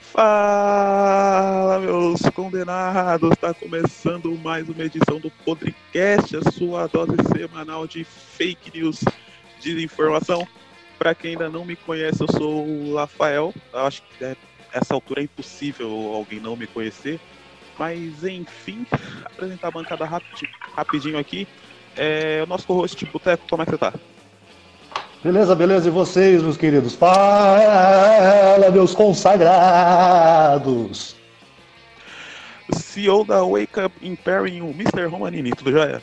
Fala, meus condenados! Está começando mais uma edição do Podcast, a sua dose semanal de fake news, desinformação. Para quem ainda não me conhece, eu sou o Rafael. Eu acho que é, essa altura é impossível alguém não me conhecer. Mas enfim, apresentar a bancada rapid, rapidinho aqui. É, o nosso co-host Boteco, como é que você tá? Beleza, beleza. E vocês, meus queridos? Fala, meus consagrados! CEO da Wake Up Imperium, Mr. Romanini, tudo jóia?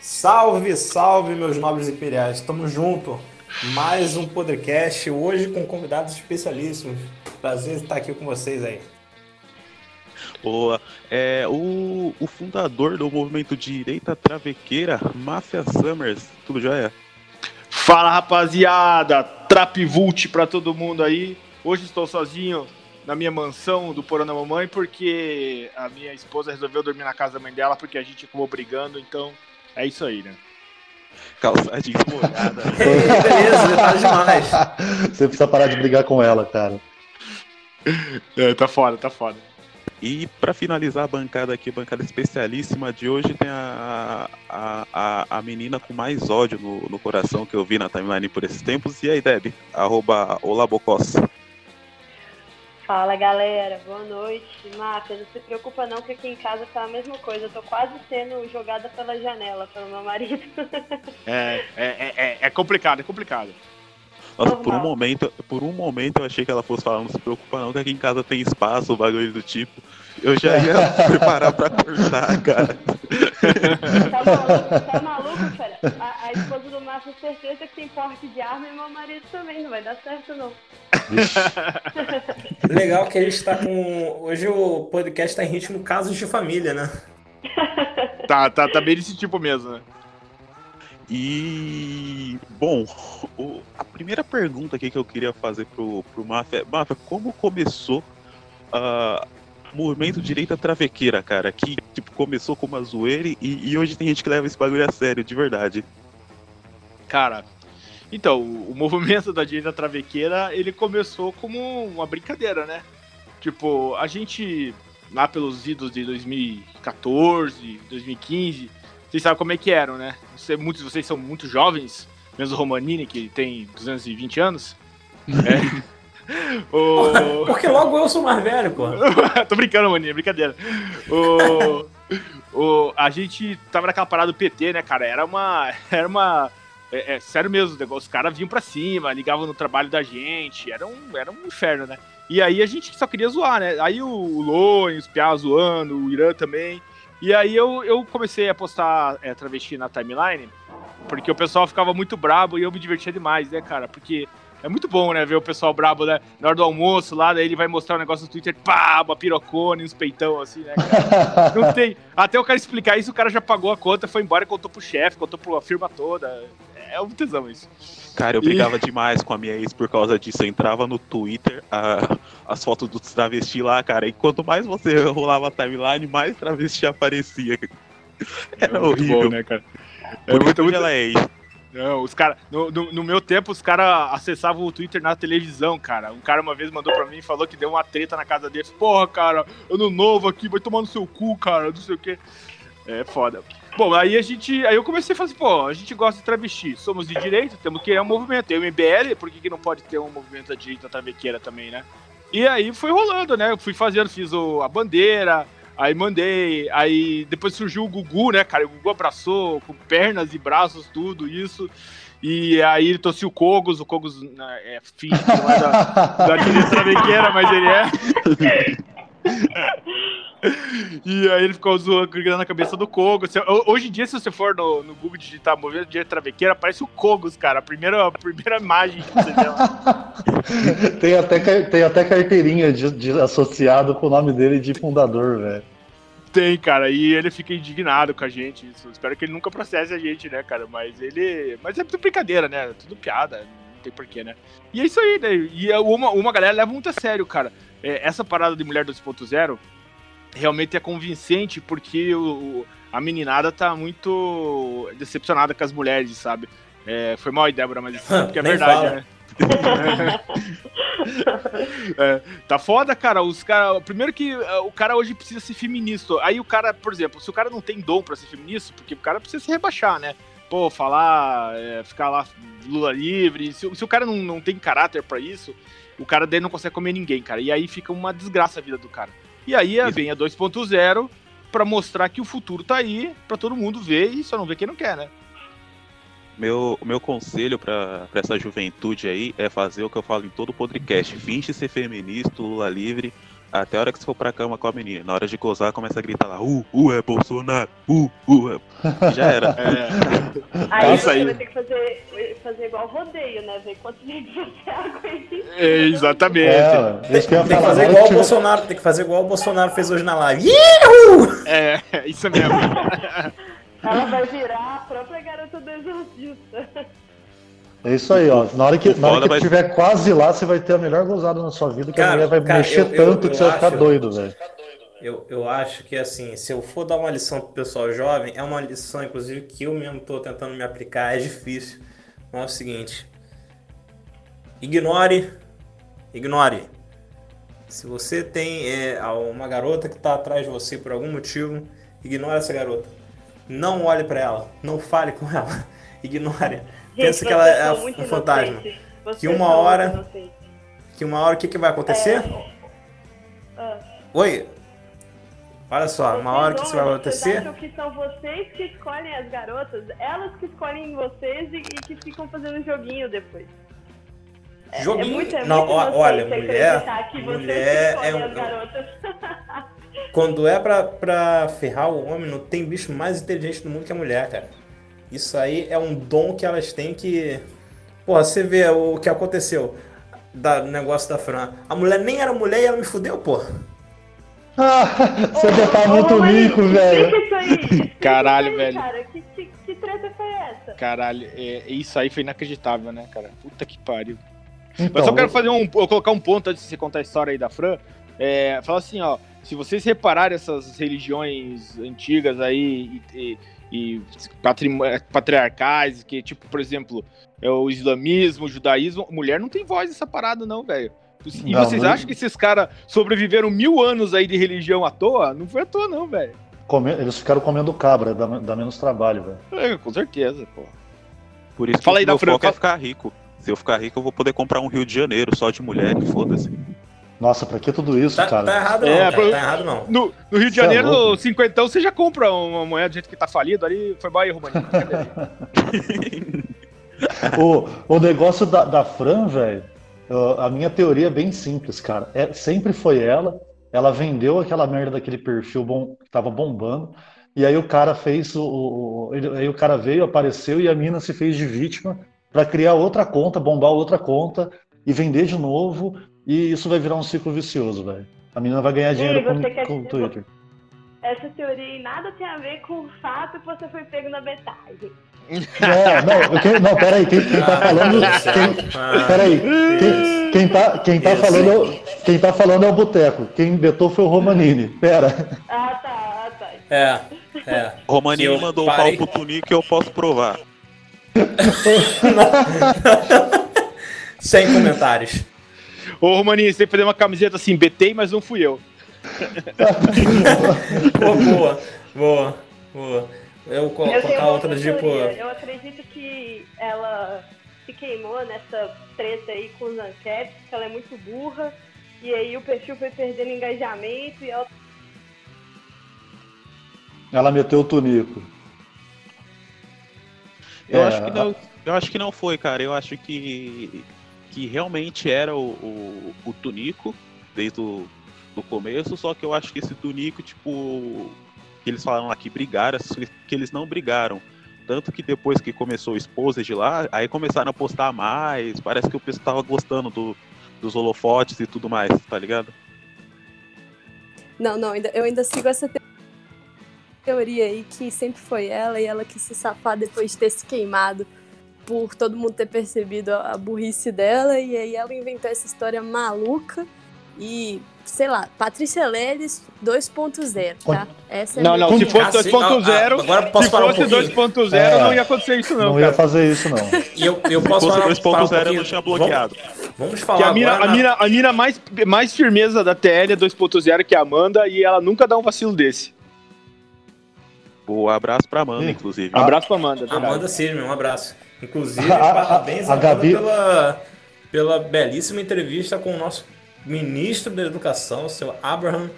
Salve, salve, meus nobres imperiais. Tamo junto. Mais um podcast, hoje com convidados especialíssimos. Prazer estar aqui com vocês aí. Boa. É, o, o fundador do movimento Direita Travequeira, Máfia Summers, tudo jóia? Fala rapaziada, Trapvult pra todo mundo aí. Hoje estou sozinho na minha mansão do Porão da Mamãe porque a minha esposa resolveu dormir na casa da mãe dela porque a gente acabou brigando, então é isso aí, né? Calça jeans molhada. Beleza, tá demais. Você precisa parar de brigar com ela, cara. É, tá foda, tá foda. E para finalizar a bancada aqui, a bancada especialíssima de hoje, tem a, a, a, a menina com mais ódio no, no, coração que eu vi na timeline por esses tempos. E aí, Deb? Arroba Olabocos. Fala galera, boa noite. Máfia, não se preocupa não que aqui em casa tá a mesma coisa. Eu tô quase sendo jogada pela janela pelo meu marido. É, é, é, é complicado, é complicado. Nossa, por um momento, por um momento eu achei que ela fosse falar, não se preocupa não, que aqui em casa tem espaço, o bagulho do tipo. Eu já ia preparar pra cortar, cara. Tá maluco, tá maluco, cara? A, a esposa do Márcio certeza que tem porte de arma e meu marido também, não vai dar certo não. Legal que a gente tá com. Hoje o podcast tá em ritmo casos de família, né? Tá, tá, tá bem desse tipo mesmo, né? E bom, o, a primeira pergunta aqui que eu queria fazer pro, pro Mafia, Mafia, como começou uh, o movimento direita travequeira, cara? Que tipo, começou como uma zoeira e, e, hoje tem gente que leva esse bagulho a sério, de verdade. Cara, então, o, o movimento da direita travequeira, ele começou como uma brincadeira, né? Tipo, a gente, lá pelos idos de 2014, 2015, vocês sabem como é que eram, né? Você, muitos de vocês são muito jovens, mesmo o Romanini, que tem 220 anos. é. o... Porque logo eu sou mais velho, pô. Tô brincando, Romanini, é brincadeira. O... o... A gente tava naquela parada do PT, né, cara? Era uma. Era uma. É, é, sério mesmo, os caras vinham pra cima, ligavam no trabalho da gente, era um, era um inferno, né? E aí a gente só queria zoar, né? Aí o, o Loen, os Piá zoando, o Irã também. E aí eu, eu comecei a postar é, travesti na timeline, porque o pessoal ficava muito brabo e eu me divertia demais, né, cara? Porque é muito bom, né, ver o pessoal brabo, né? Na hora do almoço lá, daí ele vai mostrar um negócio no Twitter, pá, uma pirocone, uns peitão, assim, né, cara? Não tem. Até o cara explicar isso, o cara já pagou a conta, foi embora e contou pro chefe, contou pra firma toda. É um tesão isso. Cara, eu brigava e... demais com a minha ex por causa disso. Eu entrava no Twitter, a, as fotos dos travesti lá, cara, e quanto mais você rolava a timeline, mais travesti aparecia. Era é horrível. Bom, né, cara? É por muito, muito... ela é ex. Não, os caras. No, no, no, meu tempo, os caras acessavam o Twitter na televisão, cara. Um cara uma vez mandou pra mim e falou que deu uma treta na casa dele. Porra, cara, ano novo aqui, vai tomar no seu cu, cara, não sei o quê. É foda. Bom, aí a gente. Aí eu comecei a falar assim, pô, a gente gosta de travesti. Somos de direita, temos que criar um movimento. Tem o MBL, por que, que não pode ter um movimento da direita travequeira também, né? E aí foi rolando, né? Eu fui fazendo, fiz o, a bandeira, aí mandei, aí depois surgiu o Gugu, né, cara? O Gugu abraçou com pernas e braços, tudo isso. E aí ele trouxe o Kogos, o Kogos né, é filho é da, da direita travequeira, mas ele é. e aí ele ficou zoando, gritando na cabeça do Kogos. Hoje em dia, se você for no, no Google digitar movimento de travequeira, aparece o Kogos, cara. A primeira, a primeira imagem que você vê tem, até, tem até carteirinha de, de associado com o nome dele de fundador, velho. Tem, cara, e ele fica indignado com a gente. Isso. Espero que ele nunca processe a gente, né, cara? Mas ele. Mas é tudo brincadeira, né? Tudo piada, não tem porquê, né? E é isso aí, né? E é uma, uma galera leva muito a sério, cara. É, essa parada de mulher 2.0 realmente é convincente porque o, a meninada tá muito decepcionada com as mulheres, sabe? É, foi mal Débora, mas isso é, é verdade, né? É, tá foda, cara. Os cara, primeiro que uh, o cara hoje precisa ser feminista. Aí o cara, por exemplo, se o cara não tem dom pra ser feminista, porque o cara precisa se rebaixar, né? Pô, falar, é, ficar lá Lula livre. Se, se o cara não, não tem caráter pra isso, o cara daí não consegue comer ninguém, cara. E aí fica uma desgraça a vida do cara. E aí é, vem a 2.0 pra mostrar que o futuro tá aí, pra todo mundo ver e só não ver quem não quer, né? Meu, meu conselho pra, pra essa juventude aí é fazer o que eu falo em todo podcast. Finge ser feminista, Lula livre, até a hora que você for pra cama com a menina. Na hora de gozar, começa a gritar lá, uh, uh, é Bolsonaro, uh, uh, é... Já era. É, Aí Isso você aí. vai ter que fazer, fazer igual rodeio, né? Ver quantos vezes você aguenta. é, exatamente. É, ia Tem que fazer hora igual o Bolsonaro, tem que fazer igual o Bolsonaro fez hoje na live. É, isso mesmo. Ela vai virar a própria garota do exorcista. É isso aí, ó. Na hora que, na hora que vai- tiver quase lá, você vai ter a melhor gozada na sua vida, que Cara, a mulher vai cara, mexer eu- eu- tanto eu que você vai ficar doido, velho. Eu, eu acho que, assim, se eu for dar uma lição pro pessoal jovem, é uma lição, inclusive, que eu mesmo tô tentando me aplicar, é difícil. Mas é o seguinte: ignore, ignore. Se você tem é, uma garota que tá atrás de você por algum motivo, ignore essa garota. Não olhe pra ela, não fale com ela, ignore. Pensa que ela vocês é um fantasma. Vocês Que uma hora-. Que uma hora o que, que vai acontecer? Ah. Oi? Olha só, uma hora que isso vai Vocês acontecer. acham que são vocês que escolhem as garotas, elas que escolhem vocês e, e que ficam fazendo joguinho depois. É- Joguinho? É muito, é Não, olha, mulher- vocês mulher é escolhem um-. Quando é pra, pra ferrar o homem, não tem bicho mais inteligente do mundo que a mulher, cara. Isso aí é um dom que elas têm que. Porra, você vê o que aconteceu da, do negócio da Fran. A mulher nem era mulher e ela me fudeu, porra. Ah, você já tá Ô, muito ô, Marinho, rico, velho. Isso aí. Caralho, isso aí, velho. Cara. Que, que, que treta foi essa? Caralho, é, isso aí foi inacreditável, né, cara? Puta que pariu. Então, Mas só quero fazer um, eu colocar um ponto antes de você contar a história aí da Fran. É, falar assim, ó, se vocês repararem essas religiões antigas aí e, e- e patrim- patriarcais, que tipo, por exemplo, é o islamismo, o judaísmo, mulher não tem voz nessa parada não, velho. E Não, vocês não- acham que esses caras sobreviveram mil anos aí de religião à toa? Não foi à toa não, velho. come- Eles ficaram comendo cabra, dá, dá menos trabalho, velho. É, com certeza, pô. Por isso Fala que aí o da meu Fran, foco é ficar rico. Se eu ficar rico, eu vou poder comprar um Rio de Janeiro só de mulher, foda-se. Nossa, pra que tudo isso, Tá, cara? tá errado não, É, cara, tá errado não. No, no Rio de é Janeiro, louco. cinquentão, você já compra uma moeda do jeito que tá falido ali. Foi bom aí, Romaninho. O, o negócio da, da Fran, velho, a minha teoria é bem simples, cara. É, sempre foi ela. Ela vendeu aquela merda daquele perfil bom, que tava bombando. E aí o cara fez o. o- ele- aí o cara veio, apareceu e a mina se fez de vítima pra criar outra conta, bombar outra conta e vender de novo. E isso vai virar um ciclo vicioso, velho. A menina vai ganhar dinheiro com, com o Twitter. Essa teoria aí nada tem a ver com o fato que você foi pego na metade. É, não, quem, não, peraí, quem, quem tá falando. Quem, Ah, Peraí, quem, quem tá, quem, tá falando, é o- quem tá falando é o Boteco. Quem betou foi o Romanini. Pera. Ah, tá, ah, tá. É, é. Eu mandou o pau pro Tunico que eu posso provar. Sem comentários. Ô, Romaninho, você tem que fazer uma camiseta assim, betei, mas não fui eu. Pô, boa, boa, boa. Eu colocar uma outra tipo. teoria. Eu acredito que ela se queimou nessa treta aí com os Ancaps, que ela é muito burra. E aí o perfil foi perdendo engajamento e ela Ela meteu o Tunico. Eu, É, acho que não, eu acho que não foi, cara. Eu acho que, que realmente era o, o, o Tunico desde o do começo, só que eu acho que esse Tunico, tipo, que eles falaram lá que brigaram, que eles não brigaram. Tanto que depois que começou o Exposed lá, aí começaram a postar mais, parece que o pessoal tava gostando do, dos holofotes e tudo mais, tá ligado? Não, não, eu ainda sigo essa te- teoria aí que sempre foi ela e ela quis se safar depois de ter se queimado por todo mundo ter percebido a a burrice dela e aí ela inventou essa história maluca E, sei lá, Patrícia Leles 2.0, tá? Essa é Não, não, se fosse Ah, sim, 2.0, ah, agora posso se falar um fosse pouquinho? 2.0, É. não ia acontecer isso não, Não ia cara. fazer isso, não. E eu, eu Se posso fosse falar, falar um 2.0 eu não tinha bloqueado. Vamos, vamos Que falar a mina, agora a na- mina, a mina mais, mais firmeza da TL é 2.0, que é a Amanda, e ela nunca dá um vacilo desse. O abraço pra Amanda, inclusive. Um abraço pra Amanda, verdade. Amanda Cisne, um abraço. Inclusive, A- a- parabéns a Amanda, Gabi- pela, pela belíssima entrevista com o nosso ministro da Educação, o seu Abraham.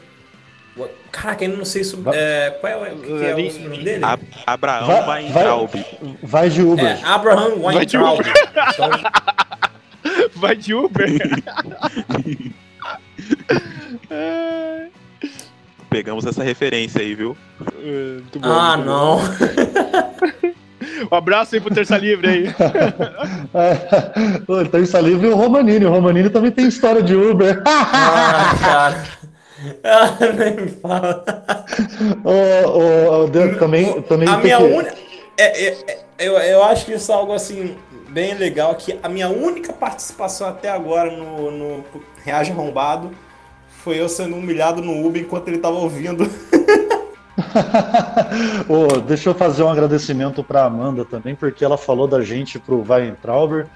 Caraca, ainda não sei isso. Va- É, qual é, o- o que que é o sobrenome dele? A- Abraão Vai- Weintraub. Vai de Uber. É, Abraham Weintraub. Então, Vai de Uber. Pegamos essa referência aí, viu? Muito bom, ah, muito bom. não. Um abraço aí pro Terça Livre aí. É, o Terça Livre e o Romanini. O Romanini também tem história de Uber. Ah, cara. Ah, nem me fala. Ô, ô, Dan, também, também A tem minha que- única. É, é, é, eu, eu acho que isso é algo assim, bem legal, que a minha única participação até agora no, no Reage Arrombado foi eu sendo humilhado no Uber enquanto ele tava ouvindo. Ô, deixa eu fazer um agradecimento para Amanda também, porque ela falou da gente pro Weintrauber.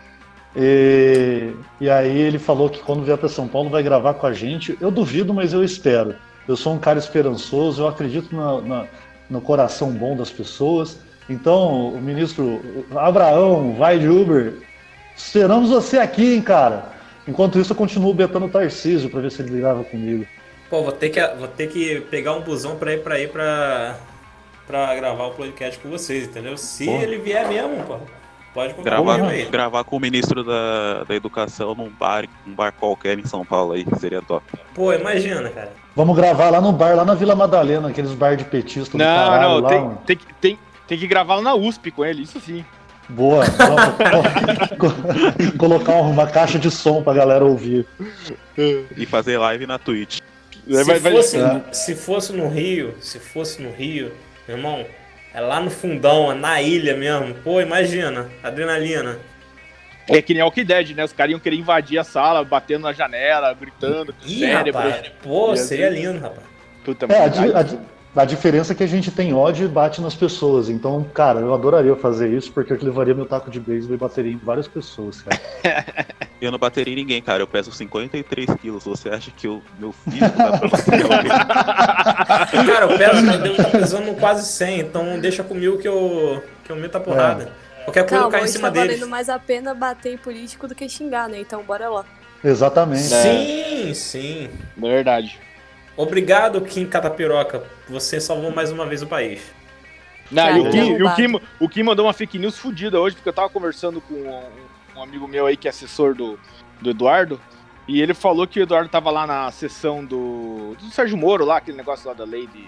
E, e aí ele falou que quando vier para São Paulo vai gravar com a gente. Eu duvido, mas eu espero. Eu sou um cara esperançoso, eu acredito na- na- no coração bom das pessoas. Então, o ministro Abraão, vai de Uber, esperamos você aqui, hein, cara. Enquanto isso, eu continuo betando o Tarcísio para ver se ele grava comigo. Pô, vou ter que, vou ter que pegar um busão pra ir pra ir pra, pra gravar o podcast com vocês, entendeu? Se Porra. ele vier mesmo, pô. Pode Gravar, aí. gravar com o ministro da, da Educação num bar, um bar qualquer em São Paulo aí, seria top. Pô, imagina, cara. Vamos gravar lá no bar, lá na Vila Madalena, aqueles bar de petista Não, caralho não, lá. tem, mano. tem, que- tem, tem que gravar na USP com ele, isso sim. Boa. Vamos colocar uma caixa de som pra galera ouvir. E fazer live na Twitch. Se, Vai- vai- fosse, se fosse no Rio, se fosse no Rio, meu irmão, é lá no fundão, é na ilha mesmo. Pô, imagina, adrenalina. É que nem Walking Dead, né? Os caras iam querer invadir a sala, batendo na janela, gritando, Ih, cérebro. rapaz, pô, Ia seria ser- lindo, rapaz. Puta, É, a, a di- a diferença é que a gente tem ódio e bate nas pessoas. Então, cara, eu adoraria fazer isso, porque eu levaria meu taco de beisebol e bateria em várias pessoas, cara. Eu não bateria em ninguém, cara. Eu peso 53 quilos. Você acha que o meu filho dá pra bater em alguém? Cara, o peso eu devo estar pesando quase 100, então deixa comigo que eu, que eu meto a porrada. Qualquer coisa eu Calma, caio em cima tá deles. valendo mais a pena bater em político do que xingar, né? Então bora lá. Exatamente. Sim, sim. Verdade. Obrigado, Kim Catapiroca. Você salvou mais uma vez o país. Não, Cara, e o, Kim, e o. Kim, o Kim mandou uma fake news fodida hoje, porque eu tava conversando com um, um amigo meu aí que é assessor do, do Eduardo, e ele falou que o Eduardo tava lá na sessão do, do Sérgio Moro, lá, aquele negócio lá da lei de.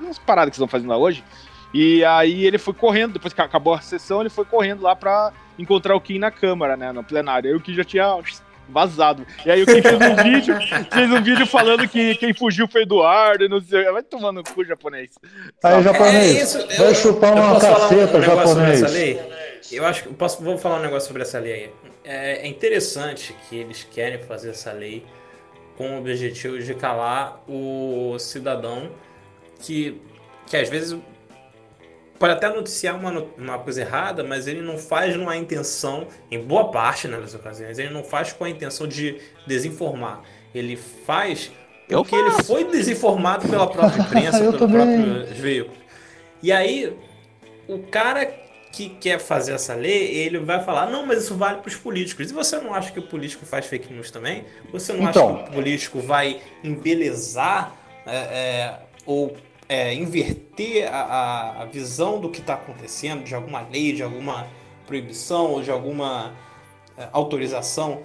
umas paradas que estão fazendo lá hoje. E aí ele foi correndo, depois que acabou a sessão, ele foi correndo lá pra encontrar o Kim na Câmara, né? No plenário. Aí o Kim já tinha vazado. E aí o Kim fez um vídeo, fez um vídeo falando que quem fugiu foi Eduardo, e não sei. Vai tomando no cu japonês. Aí, japonês, É isso, vai chupar uma caceta, sobre japonês. Eu acho que eu posso, vou falar um negócio sobre essa lei aí. É, é interessante que eles querem fazer essa lei com o objetivo de calar o cidadão que, que às vezes pode até noticiar uma, uma coisa errada, mas ele não faz numa intenção, em boa parte né, das ocasiões, ele não faz com a intenção de desinformar. Ele faz Eu porque ele foi desinformado pela própria imprensa, Eu pelo também. próprio veículo. E aí, o cara que quer fazer essa lei, ele vai falar, não, mas isso vale para os políticos. E você não acha que o político faz fake news também? Você não Então. acha que o político vai embelezar é, é, ou é, inverter a, a- visão do que está acontecendo, de alguma lei, de alguma proibição ou de alguma é, autorização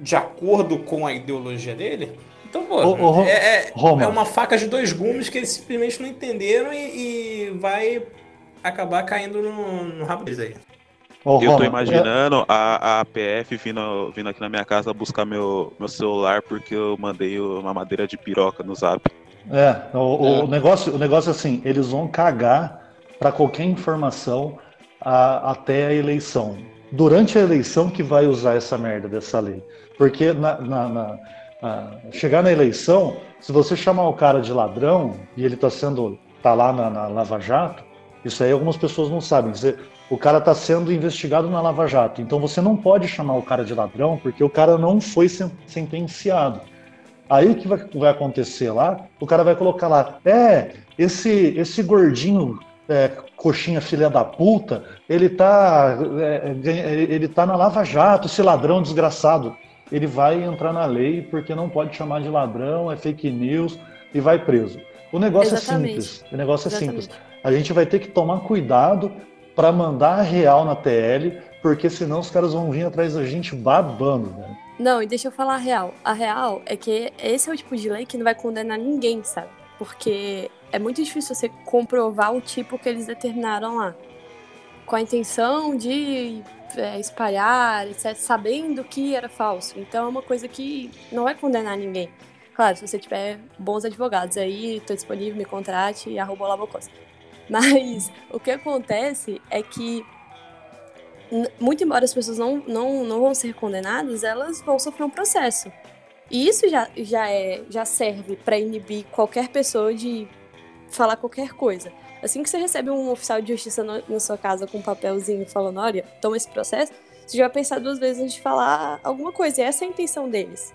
de acordo com a ideologia dele? Então, pô, ô, Ro- é, é- Roma. é uma faca de dois gumes que eles simplesmente não entenderam e, e vai acabar caindo no, no rabo deles aí. Ô, Eu tô imaginando a, a PF vindo, vindo aqui na minha casa buscar meu, meu celular porque eu mandei uma madeira de piroca no zap. É, o, o negócio, o negócio é assim, eles vão cagar para qualquer informação a- até a eleição. Durante a eleição que vai usar essa merda dessa lei. Porque na, na- na- a chegar na eleição, se você chamar o cara de ladrão e ele está sendo tá lá na, Lava Jato, isso aí algumas pessoas não sabem. Dizer, o cara está sendo investigado na Lava Jato, então você não pode chamar o cara de ladrão porque o cara não foi sentenciado. Aí o que vai, vai acontecer lá? O cara vai colocar lá, é, esse, esse gordinho é, coxinha filha da puta, ele tá, é, ele tá na Lava Jato, esse ladrão desgraçado ele vai entrar na lei porque não pode chamar de ladrão, é fake news e vai preso. O negócio é Exatamente. é simples. O negócio é Exatamente. simples. A gente vai ter que tomar cuidado para mandar a real na TL, porque senão os caras vão vir atrás da gente babando, né? Não, e deixa eu falar a real. A real é que esse é o tipo de lei que não vai condenar ninguém, sabe? Porque é muito difícil você comprovar o tipo que eles determinaram lá. Com a intenção de é, espalhar, etc., sabendo que era falso. Então é uma coisa que não vai condenar ninguém. Claro, se você tiver bons advogados aí, estou disponível, me contrate e arroba. Mas o que acontece é que, muito embora as pessoas não, não, não vão ser condenadas, elas vão sofrer um processo. E isso já, já, é, já serve para inibir qualquer pessoa de falar qualquer coisa. Assim que você recebe um oficial de justiça no, na sua casa com um papelzinho falando, olha, toma esse processo, você já vai pensar duas vezes antes de falar alguma coisa. E essa é a intenção deles.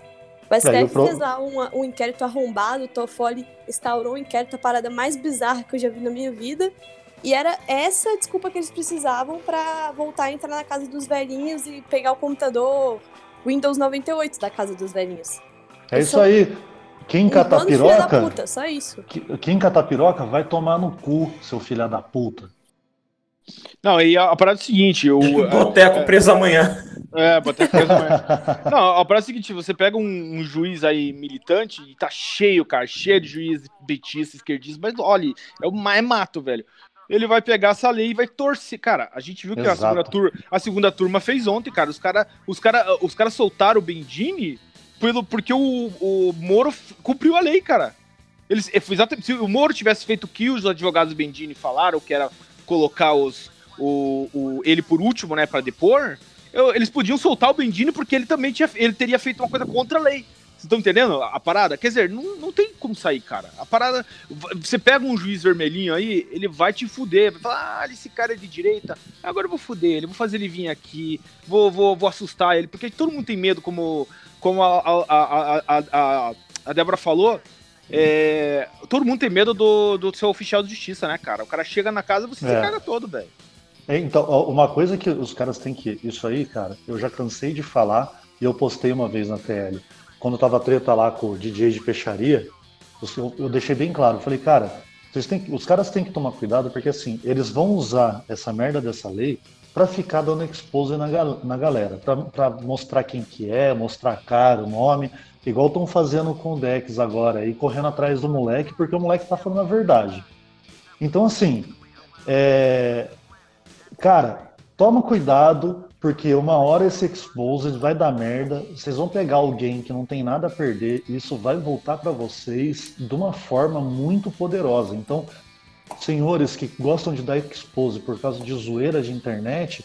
Mas é, deve pro... lá um, um inquérito arrombado, o Toffoli instaurou um inquérito, a parada mais bizarra que eu já vi na minha vida. E era essa desculpa que eles precisavam para voltar a entrar na casa dos velhinhos e pegar o computador Windows 98 da casa dos velhinhos. É isso aí. Quem um cata piroca. Puta, só isso. Quem cata piroca vai tomar no cu, seu filho da puta. Não, e a, a parada é o seguinte: o. Boteco é, preso amanhã. É, boteco preso amanhã. Não, a parada é o seguinte: você pega um, um, juiz aí militante e tá cheio, cara, cheio de juiz betista, esquerdista, mas olha, é o mais mato, velho. Ele vai pegar essa lei e vai torcer. Cara, a gente viu que a segunda, turma, a segunda turma fez ontem, cara. Os caras os cara, os cara soltaram o Bendini pelo, porque o, o Moro cumpriu a lei, cara. Eles, exatamente, se o Moro tivesse feito o que os advogados Bendini falaram, que era colocar os, o, o, ele por último, né, para depor, eu, eles podiam soltar o Bendini porque ele também tinha, ele teria feito uma coisa contra a lei. Vocês estão entendendo a parada? Quer dizer, não, não tem como sair, cara. A parada. Você pega um juiz vermelhinho aí, ele vai te fuder. Vai falar, ah, esse cara é de direita. Agora eu vou fuder ele, vou fazer ele vir aqui, vou, vou, vou assustar ele. Porque todo mundo tem medo, como como a, a, a, a, a Débora falou, é, todo mundo tem medo do, do seu oficial de justiça, né, cara? O cara chega na casa e você é. se caga todo, velho. É, então, uma coisa que os caras têm que. Isso aí, cara, eu já cansei de falar e eu postei uma vez na TL. Quando tava treta lá com o DJ de peixaria, eu, eu deixei bem claro. Falei, cara, têm, os caras têm que tomar cuidado porque assim, eles vão usar essa merda dessa lei para ficar dando expose na, na galera, para mostrar quem que é, mostrar a cara, o nome, igual estão fazendo com o Dex agora, e correndo atrás do moleque, porque o moleque tá falando a verdade. Então, assim, é... cara, toma cuidado, porque uma hora esse expose vai dar merda, vocês vão pegar alguém que não tem nada a perder, e isso vai voltar para vocês de uma forma muito poderosa. Então, senhores que gostam de dar expose por causa de zoeira de internet,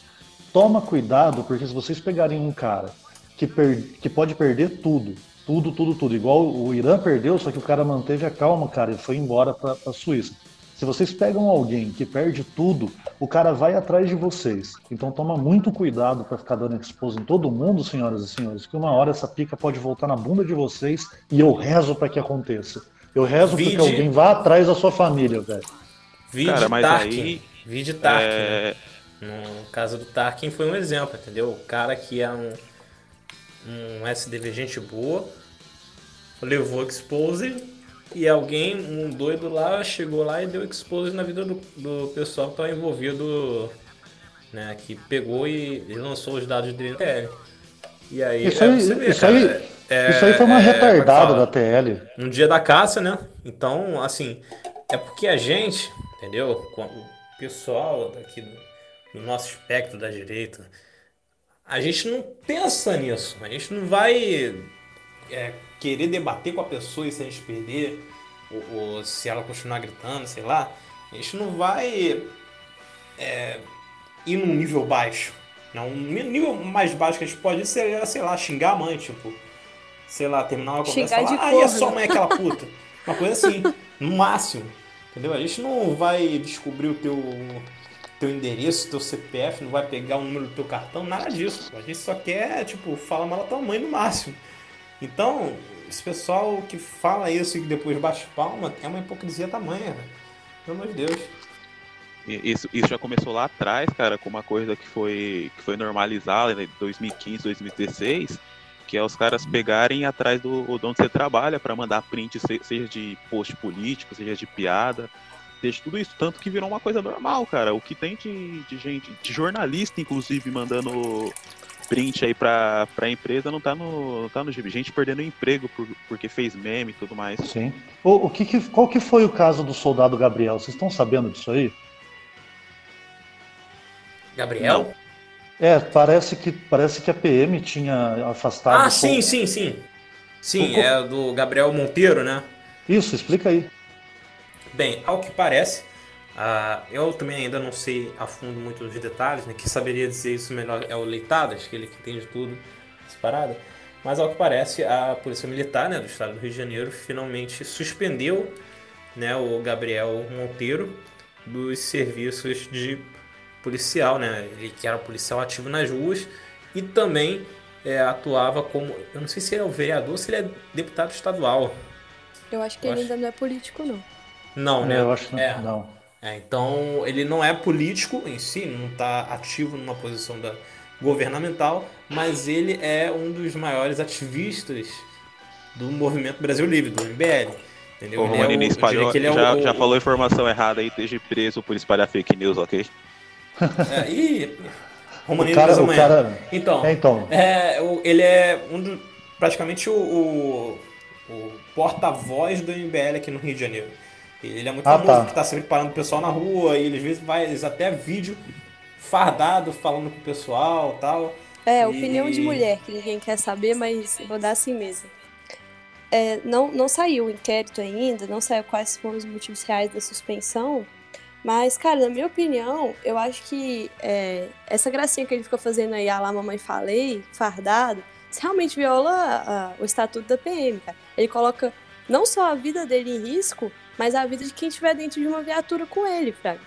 toma cuidado, porque se vocês pegarem um cara que, per que pode perder tudo, tudo, tudo, tudo, igual o Irã perdeu, só que o cara manteve a calma, cara, e foi embora para a Suíça. Se vocês pegam alguém que perde tudo, o cara vai atrás de vocês. Então toma muito cuidado para ficar dando expose em todo mundo, senhoras e senhores, que uma hora essa pica pode voltar na bunda de vocês e eu rezo para que aconteça. Eu rezo para que alguém vá atrás da sua família, velho. Cara, mas Tarkin. Aí, Vide Tarkin. É... Né? No caso do Tarkin foi um exemplo, entendeu? O cara que é um, um SDV gente boa, levou expose e alguém, um doido lá, chegou lá e deu expose na vida do, do pessoal que estava envolvido, né? Que pegou e, e lançou os dados dele na TL. E aí, isso, é, aí, ver, isso, cara, aí é, isso aí foi uma é, retardada da TL. Um dia da caça, né? Então, assim, é porque a gente, entendeu? O pessoal daqui do, do nosso espectro da direita, a gente não pensa nisso. A gente não vai é, querer debater com a pessoa e se a gente perder, ou, ou, se ela continuar gritando, sei lá. A gente não vai é, ir num nível baixo. Não, um nível mais baixo que a gente pode ir seria, sei lá, xingar a mãe, tipo. sei lá, terminar uma conversa e falar, ah, e a corno." sua mãe é aquela puta? Uma coisa assim, no máximo. Entendeu? A gente não vai descobrir o teu, teu endereço, teu CPF, não vai pegar o número do teu cartão, nada disso. A gente só quer, tipo, falar mal da tua mãe no máximo. Então, esse pessoal que fala isso e depois bate palma é uma hipocrisia tamanha, velho. Pelo amor de Deus. Isso, isso já começou lá atrás, cara, com uma coisa que foi, que foi normalizada em 2015, 2016, que é os caras pegarem atrás do de onde você trabalha para mandar print, se- seja de post político, seja de piada, seja tudo isso. Tanto que virou uma coisa normal, cara. O que tem de, de gente, de jornalista, inclusive, mandando print aí pra, pra empresa não tá no, não tá no gibi. Gente perdendo emprego por, porque fez meme e tudo mais. Sim. O, o que que- qual que foi o caso do soldado Gabriel? Vocês estão sabendo disso aí? Gabriel? É, parece que, parece que a PM tinha afastado. Ah, sim, sim, sim. Sim, O- é do Gabriel Monteiro, né? Isso, explica aí. Bem, ao que parece, ah, eu também ainda não sei a fundo muito os detalhes, né? Quem saberia dizer isso melhor é o Leitadas, que ele que entende tudo, essa parada. Mas ao que parece, a Polícia Militar né, do Estado do Rio de Janeiro finalmente suspendeu né, o Gabriel Monteiro dos serviços de policial, né? Ele que era policial ativo nas ruas e também é, atuava como, eu não sei se ele é o vereador ou se ele é deputado estadual. Eu acho que Eu ele acho- ainda não é político, não. Não, né? Eu acho que É. não. É, então ele não é político em si, não está ativo numa posição da governamental, mas ele é um dos maiores ativistas do movimento Brasil Livre, do MBL. Entendeu? O é Romanini diria espalhou, que ele é o- já, o- já falou informação errada aí, esteja preso por espalhar fake news, ok? É, e O Romanino cara, o cara. Então, É, então. É, o- ele é um do, praticamente o, o- o porta-voz do MBL aqui no Rio de Janeiro. Ele é muito Ah, famoso, tá. que tá sempre parando o pessoal na rua, e ele às vezes faz até vídeo fardado falando com o pessoal tal. É, E- opinião de mulher, que ninguém quer saber, mas vou dar assim mesmo. É, não, não saiu o inquérito ainda, não saiu quais foram os motivos reais da suspensão, mas, cara, na minha opinião, eu acho que é, essa gracinha que ele fica fazendo aí, ah lá, mamãe falei, fardado, isso realmente viola ah, o estatuto da PM, cara. Ele coloca não só a vida dele em risco, mas a vida de quem estiver dentro de uma viatura com ele, Fraga.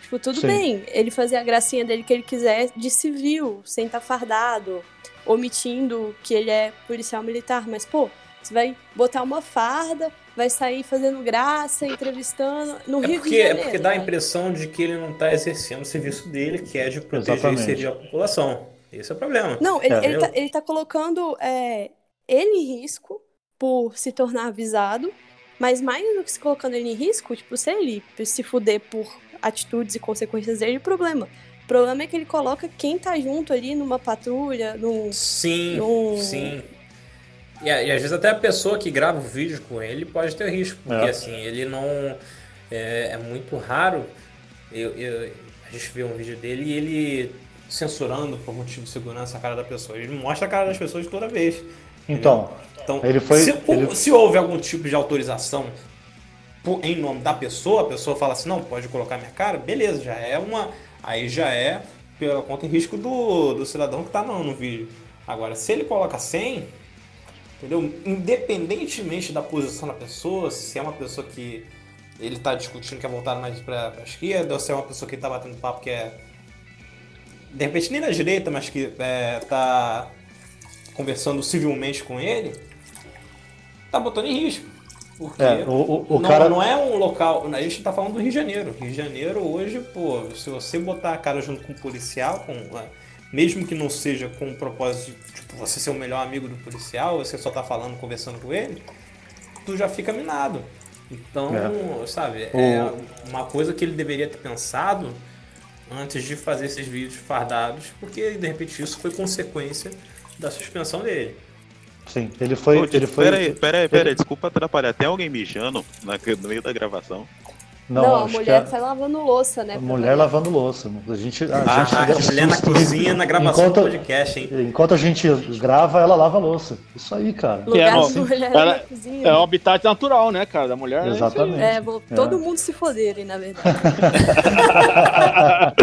Tipo, tudo Sim. bem, ele fazer a gracinha dele que ele quiser de civil, sem estar fardado, omitindo que ele é policial militar, mas, pô, você vai botar uma farda, vai sair fazendo graça, entrevistando no É Rio porque, de é Janeiro. porque dá a sabe? impressão de que ele não tá exercendo o serviço dele, que é de proteger Exatamente. e servir a população. Esse é o problema. Não, ele, É. ele, tá, ele tá colocando é, ele em risco por se tornar avisado, mas mais do que se colocando ele em risco, tipo, se ele se fuder por atitudes e consequências dele, problema. O problema é que ele coloca quem tá junto ali numa patrulha, num. Sim, num- sim. E, e às vezes até a pessoa que grava o vídeo com ele pode ter risco, porque É. assim, ele não. É, é muito raro. Eu, eu- a gente vê um vídeo dele e ele censurando por motivo de segurança a cara da pessoa. Ele mostra a cara das pessoas toda vez. Então, Então, Ele foi- se, ele- se houve algum tipo de autorização em nome da pessoa, a pessoa fala assim, não, pode colocar minha cara, beleza, já é uma. Aí já é pela conta em risco do, do cidadão que tá no, no vídeo. Agora, se ele coloca 100, entendeu? Independentemente da posição da pessoa, se é uma pessoa que ele tá discutindo que é voltada mais pra, pra esquerda, ou se é uma pessoa que tá batendo papo que é. De repente nem na direita, mas que é, tá conversando civilmente com ele, tá botando em risco. Porque é, o, o, o não, cara. não é um local. A gente tá falando do Rio de Janeiro. Rio de Janeiro hoje, pô, se você botar a cara junto com o policial, com, é, mesmo que não seja com o propósito de tipo, você ser o melhor amigo do policial, você só tá falando, conversando com ele, tu já fica minado. Então, sabe, é uma coisa que ele deveria ter pensado antes de fazer esses vídeos fardados, porque de repente isso foi consequência da suspensão dele. Sim, ele foi. Ô, ele foi Pera aí, pera aí, pera aí, ele- desculpa atrapalhar. Tem alguém mijando na- no meio da gravação? Não, Não, a mulher a, tá lavando louça, né? a mulher lavando louça. A gente, a A, gente a um mulher na cozinha, na gravação Enquanto- do podcast, hein? Enquanto a gente grava, ela lava a louça. Isso aí, cara. Lugar É, de mulher ela- na cozinha. É o habitat natural, né, cara, da mulher. né? Exatamente. É, vou todo mundo se foderem, na verdade.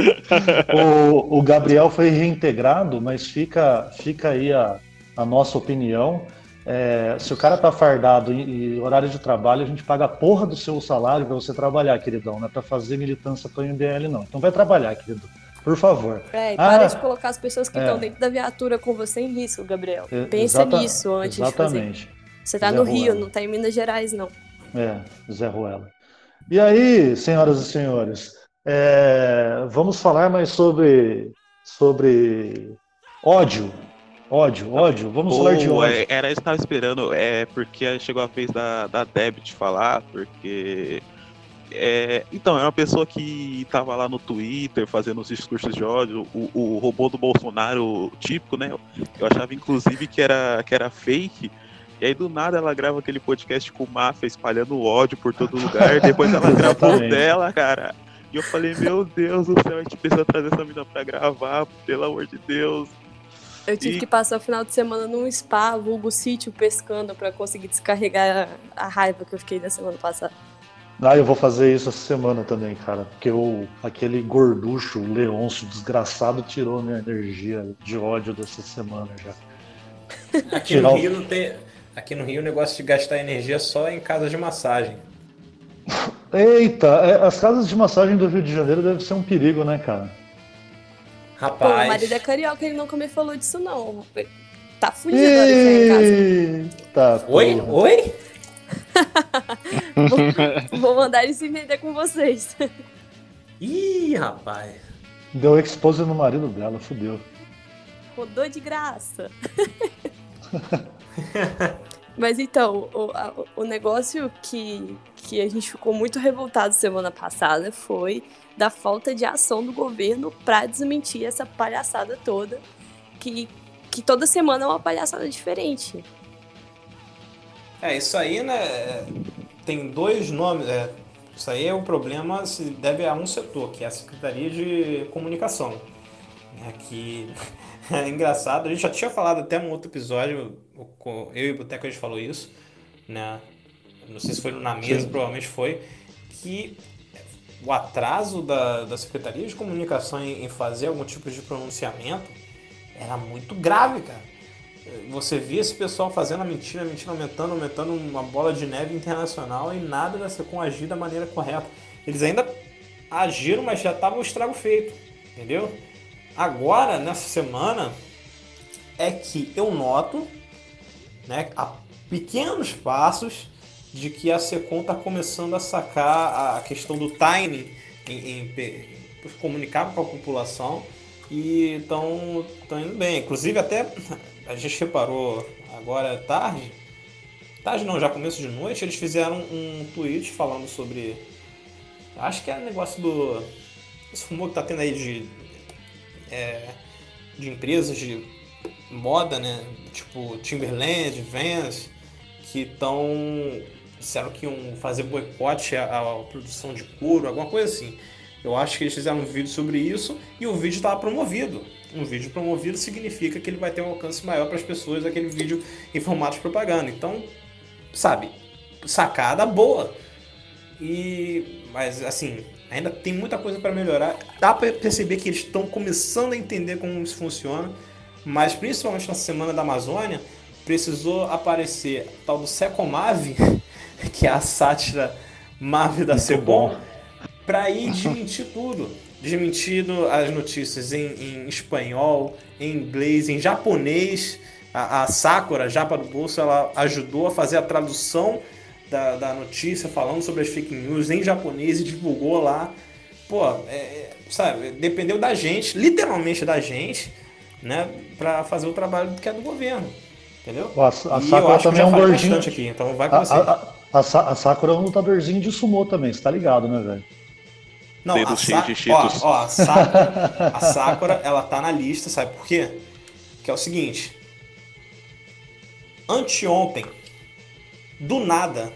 o, o Gabriel foi reintegrado, mas fica, fica aí a, a nossa opinião. É, se o cara tá fardado e, e, horário de trabalho, a gente paga a porra do seu salário para você trabalhar, queridão. Não é para fazer militância para o MBL, não. Então vai trabalhar, querido. Por favor. É, e para ah, de colocar as pessoas que é. estão dentro da viatura com você em risco, Gabriel. É, Pensa nisso antes exatamente. de fazer. Você tá Zé no Ruela. Rio, não tá em Minas Gerais, não. É, Zé Ruela. E aí, senhoras e senhores, é, vamos falar mais sobre, sobre ódio. Ódio, ódio. Vamos falar de ódio. É, era isso que eu estava esperando, é porque chegou a vez da, da Deb de falar, porque. É, então, é uma pessoa que estava lá no Twitter fazendo os discursos de ódio, o, o robô do Bolsonaro típico, né? Eu achava inclusive que era, que era fake. E aí do nada ela grava aquele podcast com máfia espalhando ódio por todo lugar. Depois ela gravou dela, cara. E eu falei, meu Deus do céu, a gente precisa trazer essa menina pra gravar, pelo amor de Deus. Eu tive e... que passar o final de semana num spa, vulgo sítio, pescando para conseguir descarregar a raiva que eu fiquei da semana passada. Ah, eu vou fazer isso essa semana também, cara. Porque o, aquele gorducho, o Leôncio desgraçado, tirou minha energia de ódio dessa semana já. Aqui no Rio não tem. Aqui no Rio o negócio de gastar energia só em casa de massagem. Eita, é, as casas de massagem do Rio de Janeiro devem ser um perigo, né, cara? Rapaz. Pô, o marido é carioca, ele nunca me falou disso, não. Tá fugindo agora de em casa. Tá, oi? Oi? vou, vou mandar ele se entender com vocês. Ih, rapaz. Deu expose no marido dela, fudeu. Rodou de graça. Mas então, o, a, o negócio que, que a gente ficou muito revoltado semana passada foi da falta de ação do governo para desmentir essa palhaçada toda, que, que toda semana é uma palhaçada diferente. É, isso aí, né? Tem dois nomes. É, isso aí é o problema, se deve a um setor, que é a Secretaria de Comunicação. Né, que é engraçado, a gente já tinha falado até num outro episódio, eu e o Boteco a gente falou isso, né? Não sei se foi na mesa, Sim. provavelmente foi, que o atraso da, da Secretaria de Comunicação em, em fazer algum tipo de pronunciamento era muito grave, cara. Você via esse pessoal fazendo a mentira, a mentira aumentando, aumentando uma bola de neve internacional e nada dessa com agir da maneira correta. Eles ainda agiram, mas já estava o estrago feito, entendeu? Agora, nessa semana, é que eu noto, né, a pequenos passos de que a Secom está começando a sacar a questão do timing em, em comunicar com a população e estão indo bem. Inclusive até a gente reparou agora tarde, tarde não, já começo de noite, eles fizeram um tweet falando sobre, acho que é negócio do, esse rumor que tá tendo aí de é, de empresas de moda, né? Tipo Timberland, Vans, que estão disseram que iam fazer boicote à, à, produção de couro, alguma coisa assim. Eu acho que eles fizeram um vídeo sobre isso e o vídeo estava promovido. Um vídeo promovido significa que ele vai ter um alcance maior para as pessoas aquele vídeo em formato de propaganda. Então, sabe, sacada boa. E mas assim, Ainda tem muita coisa para melhorar. Dá para perceber que eles estão começando a entender como isso funciona, mas principalmente na semana da Amazônia, precisou aparecer tal do Secomave, que é a sátira Mave da Secom, para ir desmentir tudo. Desmentindo as notícias em, em, espanhol, em inglês, em japonês. A, a Sakura, Japa do Bolso, ela ajudou a fazer a tradução da, da notícia falando sobre as fake news em japonês e divulgou lá. Pô, é, é, sabe, dependeu da gente, literalmente da gente, né, para fazer o trabalho que é do governo. Entendeu? A, a Sakura também é um gordinho. Aqui, então vai com a, você. A, a, a, Sakura é um lutadorzinho de sumô também, você tá ligado, né, velho? Não, a, Sa ó, ó, a, Sakura, a Sakura, ela tá na lista, sabe por quê? Que é o seguinte. Anteontem, do nada,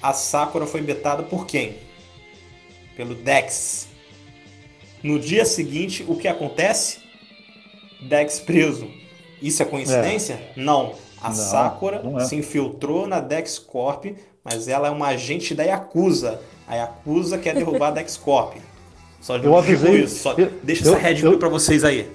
a Sakura foi betada por quem? Pelo Dex. No dia seguinte, o que acontece? Dex preso. Isso é coincidência? É. Não. A não, Sakura não é. se infiltrou na Dex Corp, mas ela é uma agente da Yakuza. A Yakuza quer derrubar a Dex Corp. Só eu avisei isso. Só eu, deixa eu, essa Red Bull pra vocês aí.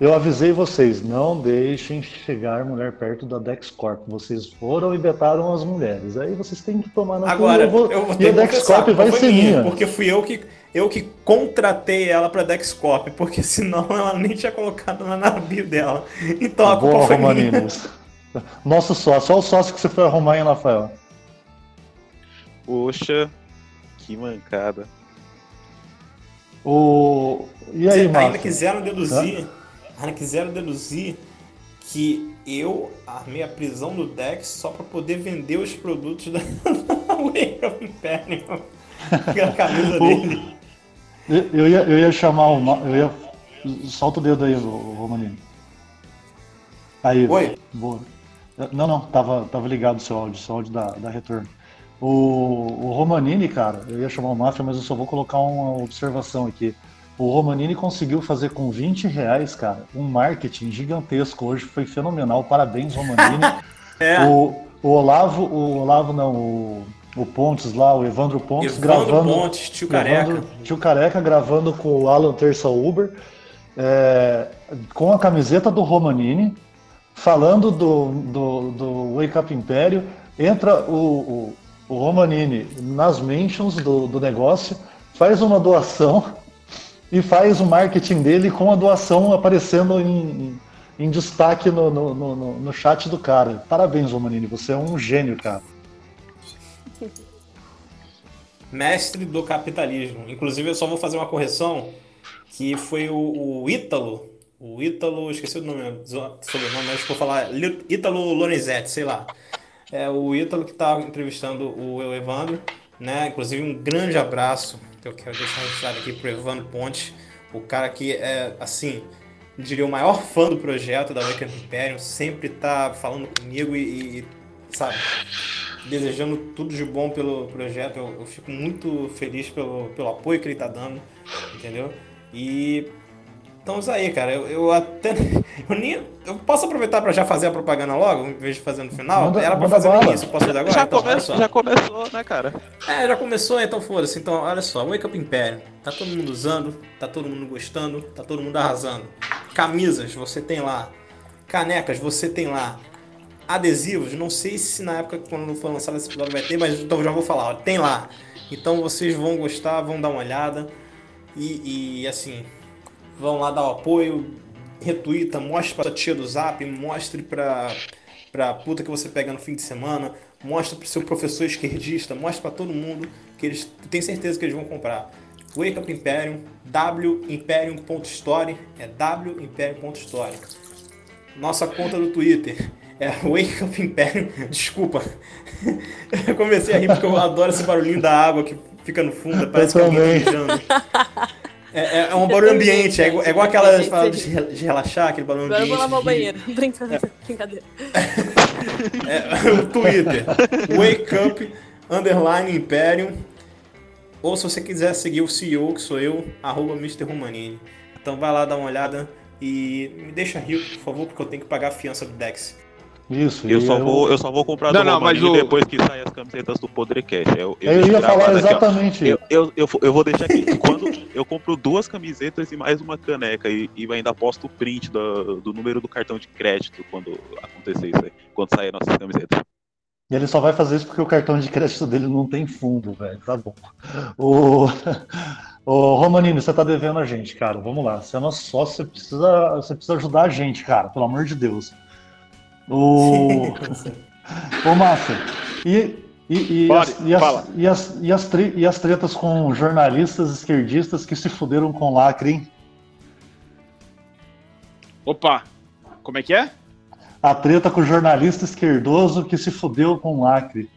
Eu avisei vocês, não deixem chegar mulher perto da Dexcorp. Vocês foram e betaram as mulheres. Aí vocês têm que tomar na Agora, eu vou, eu vou e a Dexcorp vai ser minha. Porque fui eu que, eu que contratei ela pra Dexcorp, porque senão ela nem tinha colocado lá na bio dela. Então a culpa Boa, foi minha. Nosso sócio, olha o sócio que você foi arrumar, hein, Rafael? Poxa, que mancada. O... E aí, ainda Márcio? quiseram deduzir, ainda quiseram deduzir que eu armei a prisão do Dex só pra poder vender os produtos da Wake of Imperium. Que é a camisa dele. Eu, ia, eu ia chamar o. Eu ia... Solta o dedo aí, o Romanini. Aí. Oi? Boa. Não, não, tava, tava ligado o seu áudio, seu áudio da, da retorno. O, o Romanini, cara, eu ia chamar o Máfia, mas eu só vou colocar uma observação aqui. O Romanini conseguiu fazer com 20 reais, cara, um marketing gigantesco hoje, foi fenomenal. Parabéns, Romanini. É. o, o Olavo, o Olavo não, o, o Pontes lá, o Evandro Pontes Evandro gravando. Pontes, tio Careca. Evandro- Tio Careca gravando com o Alan Terça Uber, é, com a camiseta do Romanini, falando do, do, do Wake Up Império. Entra o, o, o Romanini nas mentions do, do negócio, faz uma doação e faz o marketing dele com a doação aparecendo em, em, destaque no, no, no, no- no chat do cara. Parabéns, Romanini, você é um gênio, cara. mestre do capitalismo. Inclusive, eu só vou fazer uma correção, que foi o, o Ítalo, o Ítalo, esqueci o nome, sobrenome, mas vou falar Ítalo Lorenzetti, sei lá. É o Ítalo que está entrevistando o Evandro, né? Inclusive, um grande abraço que eu quero deixar registrado aqui pro Evandro Ponte, o cara que é, assim, diria o maior fã do projeto da Wake Imperium, sempre tá falando comigo e, e, sabe, desejando tudo de bom pelo projeto. Eu, eu fico muito feliz pelo, pelo apoio que ele tá dando, entendeu? E estamos aí, cara. Eu, eu até. Eu, nem, eu posso aproveitar para já fazer a propaganda logo, em vez de fazer no final? Manda- Era pra manda fazer início, posso fazer agora? já, Então, só. já começou, né, cara? É, já começou, então foda-se. Então, olha só, Wake Up Imperium. Tá todo mundo usando, tá todo mundo gostando, tá todo mundo arrasando. Camisas, você tem lá. Canecas, você tem lá. Adesivos, não sei se na época quando for lançado esse episódio vai ter, mas então já vou falar, ó, tem lá. Então vocês vão gostar, vão dar uma olhada. E, e, assim, vão lá dar o apoio, retuita, mostre pra sua tia do zap, mostre pra, pra puta que você pega no fim de semana, mostre pro seu professor esquerdista, mostre pra todo mundo que eles tem certeza que eles vão comprar. Wake Up Imperium, wimperium.story, é wimperium.story. Nossa conta do Twitter é Wake Up Imperium. Desculpa. Eu comecei a rir porque eu adoro esse barulhinho da água que fica no fundo, parece que alguém tá mijando. É, é- é um barulho ambiente, é igual, é igual paradas de, de relaxar, aquele barulho Agora eu ambiente. vou lavar o banheiro. Brincadeira. Brincadeira. É, o Twitter, Wake Up Underline Imperium. Ou se você quiser seguir o CEO, que sou eu, arroba Mr. Romanini. Então vai lá dar uma olhada e me deixa rico, por favor, porque eu tenho que pagar a fiança do Dex. Isso, Eu só, vou, eu só vou comprar Não, do não, mas o- depois que sair as camisetas do Podcast. Eu, Eu deixo ia falar aqui, exatamente Eu, eu, eu, eu vou deixar aqui. Quando eu compro duas camisetas e mais uma caneca e, e ainda posto o print do, do número do cartão de crédito quando acontecer isso aí, quando sair nossas camisetas. E ele só vai fazer isso porque o cartão de crédito dele não tem fundo, velho. Tá bom. O, o Romanino, você tá devendo a gente, cara. Vamos lá. Você é nosso sócio, você precisa, você precisa ajudar a gente, cara. Pelo amor de Deus. O, Ô, Márcio, e, e, e, as, e, as, fala. e, as, e, as tre- e as tretas com jornalistas esquerdistas que se fuderam com lacre, hein? Opa, como é que é? A treta com o jornalista esquerdoso que se fudeu com lacre.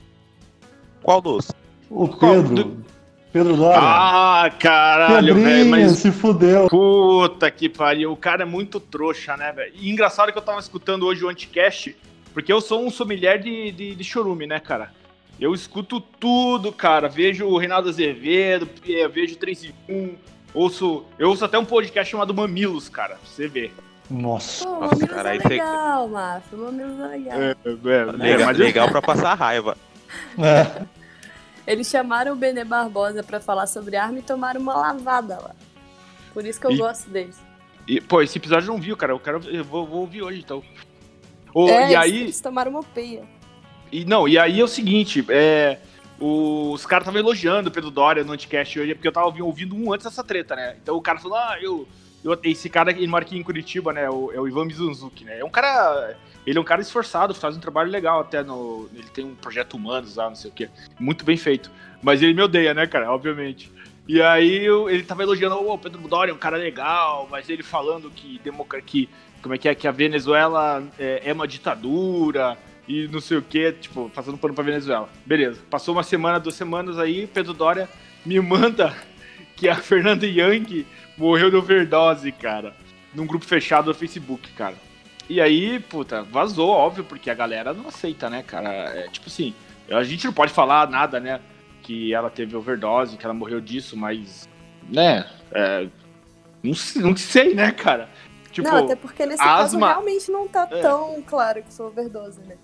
Qual dos? O Qual? Pedro. Pedro Dória. Ah, caralho, velho, mas se fudeu. Puta que pariu, o cara é muito trouxa, né, velho? E engraçado que eu tava escutando hoje o Anticast, porque eu sou um sommelier de, de, de chorume, né, cara? Eu escuto tudo, cara. Vejo o Reinaldo Azevedo, eh, vejo 3 em 1, ouço. Eu ouço até um podcast chamado Mamilos, cara, pra você ver. Nossa. Pô, Nossa, cara, é aí legal, Márcio. O Mamilos é legal. É, é, Legal, mas eu- legal pra passar raiva. É. Eles chamaram o Benê Barbosa pra falar sobre arma e tomaram uma lavada lá. Por isso que eu E- gosto deles. E, pô, esse episódio eu não viu, cara. Eu, quero, eu vou, vou ouvir hoje, então. Ô, é, e eles- aí. Eles tomaram uma peia. E, não, e aí é o seguinte, é, os caras estavam elogiando o Pedro Doria no Anticast hoje, porque eu tava ouvindo- ouvindo um antes dessa treta, né? Então o cara falou, ah, eu. eu- esse cara, ele mora aqui em Curitiba, né? O, é o Ivan Mizunzuki, né? É um cara. Ele é um cara esforçado, faz um trabalho legal até no. Ele tem um projeto humanos lá, não sei o quê. Muito bem feito. Mas ele me odeia, né, cara? Obviamente. E aí ele tava elogiando, ô, Pedro Doria é um cara legal, mas ele falando que, democra que como é que é, que a Venezuela é, é uma ditadura e não sei o que, tipo, passando pano pra Venezuela. Beleza. Passou uma semana, duas semanas aí, Pedro Doria me manda que a Fernanda Young morreu de overdose, cara. Num grupo fechado do Facebook, cara. E aí, puta, vazou, óbvio, porque a galera não aceita, né, cara? É tipo assim, a gente não pode falar nada, né? Que ela teve overdose, que ela morreu disso, mas. Né? É, não, sei- não sei, né, cara? Tipo, não, até porque nesse caso asma- realmente não tá É. tão claro que foi overdose, né?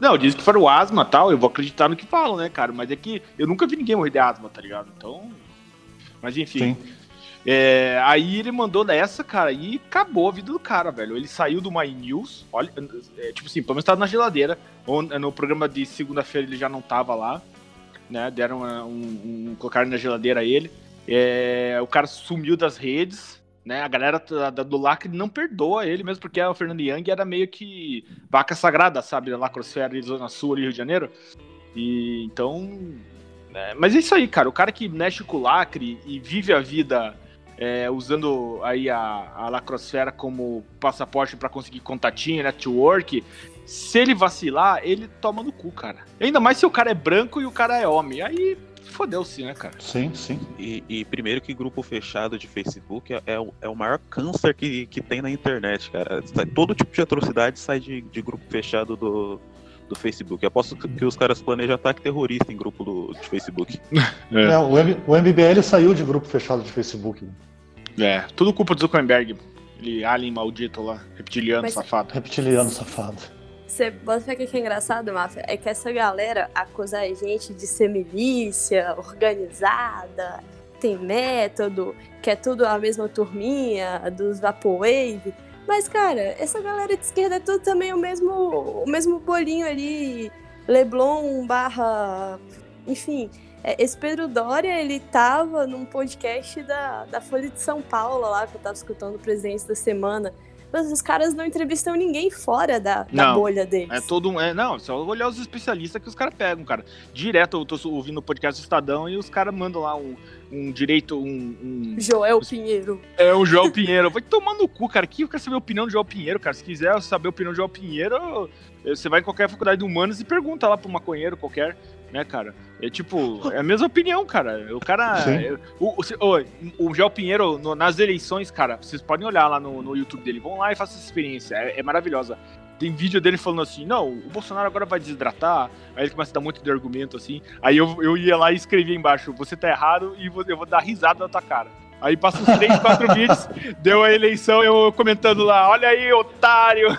Não, diz que foi o asma e tal, eu vou acreditar no que falam, né, cara? Mas é que eu nunca vi ninguém morrer de asma, tá ligado? Então. Mas enfim. Sim. É, aí ele mandou nessa, cara, e acabou a vida do cara, velho. Ele saiu do My News, olha, é, tipo assim, pelo menos tava na geladeira. On- No programa de segunda-feira ele já não tava lá, né? Deram um, um colocaram na geladeira ele. É, o cara sumiu das redes, né? A galera da- da- do Lacre não perdoa ele mesmo, porque o Fernando Young era meio que vaca sagrada, sabe? Da Lacrosfera Zona Sul, ali, Rio de Janeiro. E então. né, Mas é isso aí, cara. O cara que mexe com o lacre e vive a vida é, usando aí a, a lacrosfera como passaporte pra conseguir contatinho, network. Se ele vacilar, ele toma no cu, cara. Ainda mais se o cara é branco e o cara é homem. Aí fodeu-se, né, cara? Sim, sim. E, e primeiro que grupo fechado de Facebook é, é o, é o maior câncer que, que tem na internet, cara. Todo tipo de atrocidade sai de, de grupo fechado do, do Facebook. Eu aposto que, que os caras planejam ataque terrorista em grupo do, de Facebook. É. É, o, M- o MBL saiu de grupo fechado de Facebook. É, tudo culpa do Zuckerberg. Ele alien maldito lá, reptiliano, Mas- safado. Reptiliano safado. Você bota ver o que é engraçado, Máfia? É que essa galera acusa a gente de ser milícia, organizada, tem método, que é tudo a mesma turminha dos Vaporwave. Mas, cara, essa galera de esquerda é tudo também o mesmo, o mesmo bolinho ali. Leblon barra. Enfim, esse Pedro Doria, ele tava num podcast da, da Folha de São Paulo lá, que eu tava escutando o presidente da semana. Mas os caras não entrevistam ninguém fora da, da bolha deles. É todo um. É, não, só olhar os especialistas que os caras pegam, cara. Direto eu tô ouvindo o podcast do Estadão e os caras mandam lá um, um direito, um, um- Joel Pinheiro. É o João Pinheiro. Vai tomar no cu, cara. Que eu quero saber a opinião do João Pinheiro, cara. Se quiser saber a opinião do João Pinheiro, você vai em qualquer faculdade de humanos e pergunta lá pro maconheiro qualquer, né, cara? É tipo, é a mesma opinião, cara. O cara. Sim. é- O, o, o, Pinheiro, no- nas eleições, cara, vocês podem olhar lá no, no YouTube dele. Vão lá e façam essa experiência. É, é maravilhosa. Tem vídeo dele falando assim, não, o Bolsonaro agora vai desidratar. Aí ele começa a dar muito de argumento assim. Aí eu, eu ia lá e escrevia embaixo, você tá errado e eu vou dar risada na tua cara. Aí passa uns 3, 4 vídeos, deu a eleição, eu comentando lá, olha aí, otário.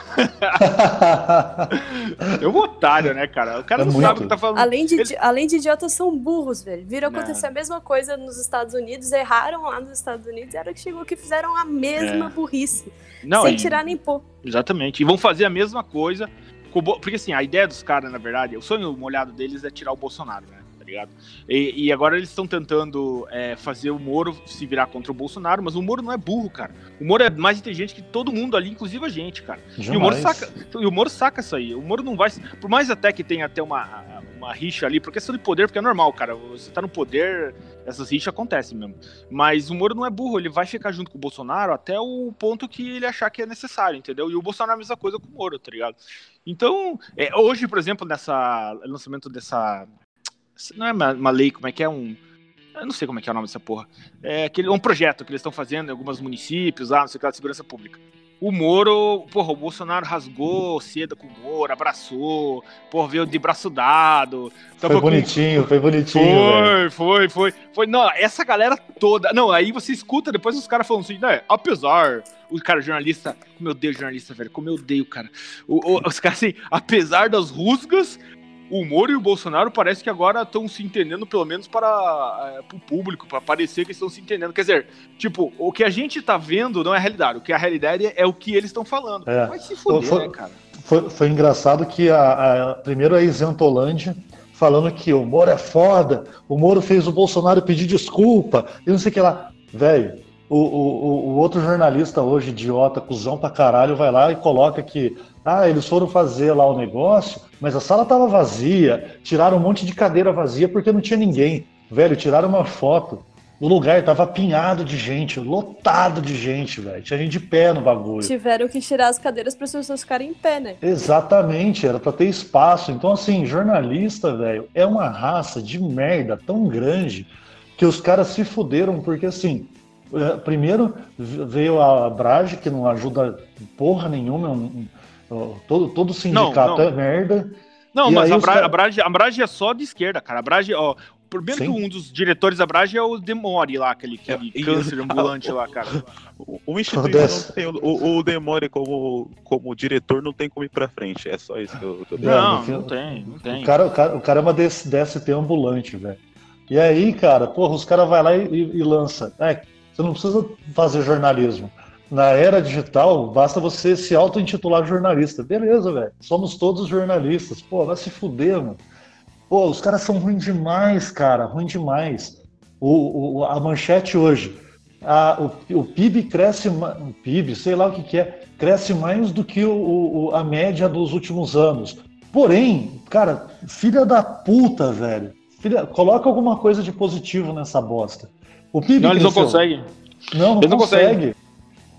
É um otário, né, cara? O cara É não muito. sabe o que tá falando. Além de, Ele- além de idiotas, são burros, velho. Viram Não. acontecer a mesma coisa nos Estados Unidos, erraram lá nos Estados Unidos, e era que chegou que fizeram a mesma É. burrice. Não, sem e- tirar nem pôr. Exatamente. E vão fazer a mesma coisa. com o Bo- Porque assim, a ideia dos caras, na verdade, o sonho molhado deles é tirar o Bolsonaro, né? Ligado? E, e agora eles estão tentando é, fazer o Moro se virar contra o Bolsonaro, mas o Moro não é burro, cara. O Moro é mais inteligente que todo mundo ali, inclusive a gente, cara. E o Moro saca, e o Moro saca isso aí. O Moro não vai. Por mais até que tenha até uma, uma rixa ali, por questão de poder, porque é normal, cara. Você tá no poder, essas rixas acontecem mesmo. Mas o Moro não é burro, ele vai ficar junto com o Bolsonaro até o ponto que ele achar que é necessário, entendeu? E o Bolsonaro é a mesma coisa com o Moro, tá ligado? Então, é, hoje, por exemplo, nessa lançamento dessa. Não é uma, uma lei, como é que é? Um. Eu não sei como é que é o nome dessa porra. É aquele, um projeto que eles estão fazendo em alguns municípios, lá, não sei o que, lá, de segurança pública. O Moro, porra, o Bolsonaro rasgou seda com o Moro, abraçou, porra, veio de braço dado. Foi com- bonitinho, foi bonitinho, velho. Foi, foi, foi. Foi, não, essa galera toda. Não, aí você escuta depois os caras falando assim, né? Apesar. O cara, jornalista. Como eu odeio jornalista, velho. Como eu odeio, cara. O- o- os caras assim, apesar das rusgas, o Moro e o Bolsonaro parece que agora estão se entendendo, pelo menos para é, o público, para parecer que estão se entendendo. Quer dizer, tipo, o que a gente tá vendo não é a realidade. O que é a realidade é o que eles estão falando. É. Vai se fuder, Foi- né, cara? Foi, foi engraçado que a, a- primeiro a Isentolândia falando que o Moro é foda, o Moro fez o Bolsonaro pedir desculpa, e não sei o que lá. Velho, o, o, o- outro jornalista hoje, idiota, cuzão pra caralho, vai lá e coloca que ah, eles foram fazer lá o negócio, mas a sala tava vazia, tiraram um monte de cadeira vazia porque não tinha ninguém. Velho, tiraram uma foto. O lugar tava apinhado de gente, lotado de gente, velho. Tinha gente de pé no bagulho. Tiveram que tirar as cadeiras para as pessoas ficarem em pé, né? Exatamente, era pra ter espaço. Então, assim, jornalista, velho, é uma raça de merda tão grande que os caras se fuderam, porque, assim, primeiro v- veio a Brage, que não ajuda porra nenhuma, é um- um- todo, todo sindicato não. é merda. Não, E mas a, Bra cara- a, Brage, a Brage é só de esquerda, cara. A Brage, ó. Primeiro Sim. que um dos diretores da Brage é o Demore lá, aquele, aquele É, e- câncer ambulante lá, cara. O, o instituto Acontece. não tem, o, o, Demore como, como diretor não tem como ir pra frente. É só isso que eu, que É, Não, não tem, não tem. O cara, o, cara, o cara é uma DS, DST ambulante, velho. E aí, cara, porra, os caras vão lá e, e, e lança. É, você não precisa fazer jornalismo. Na era digital, basta você se auto-intitular jornalista. Beleza, velho. Somos todos jornalistas. Pô, vai se fuder, mano. Pô, os caras são ruins demais, cara. Ruim demais. O, o- a manchete hoje. a- o, o PIB cresce. O PIB, sei lá o que, que é. Cresce mais do que o- o- a média dos últimos anos. Porém, cara, filha da puta, velho. Filha, coloca alguma coisa de positivo nessa bosta. O PIB Não, eles não conseguem. Não, não Eles não consegue.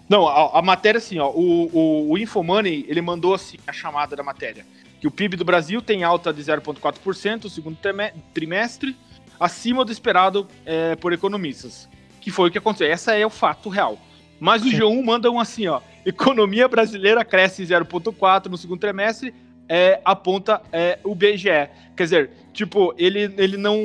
Não, a, a matéria assim, ó, o, o, o Infomoney, ele mandou assim a chamada da matéria, que o PIB do Brasil tem alta de 0,4% no segundo trime- trimestre, acima do esperado é, por economistas, que foi o que aconteceu. Essa é o fato real. Mas o Sim. G1 manda um assim, ó, economia brasileira cresce 0,4 no segundo trimestre, é, aponta é, o BGE. Quer dizer, tipo, ele, ele não...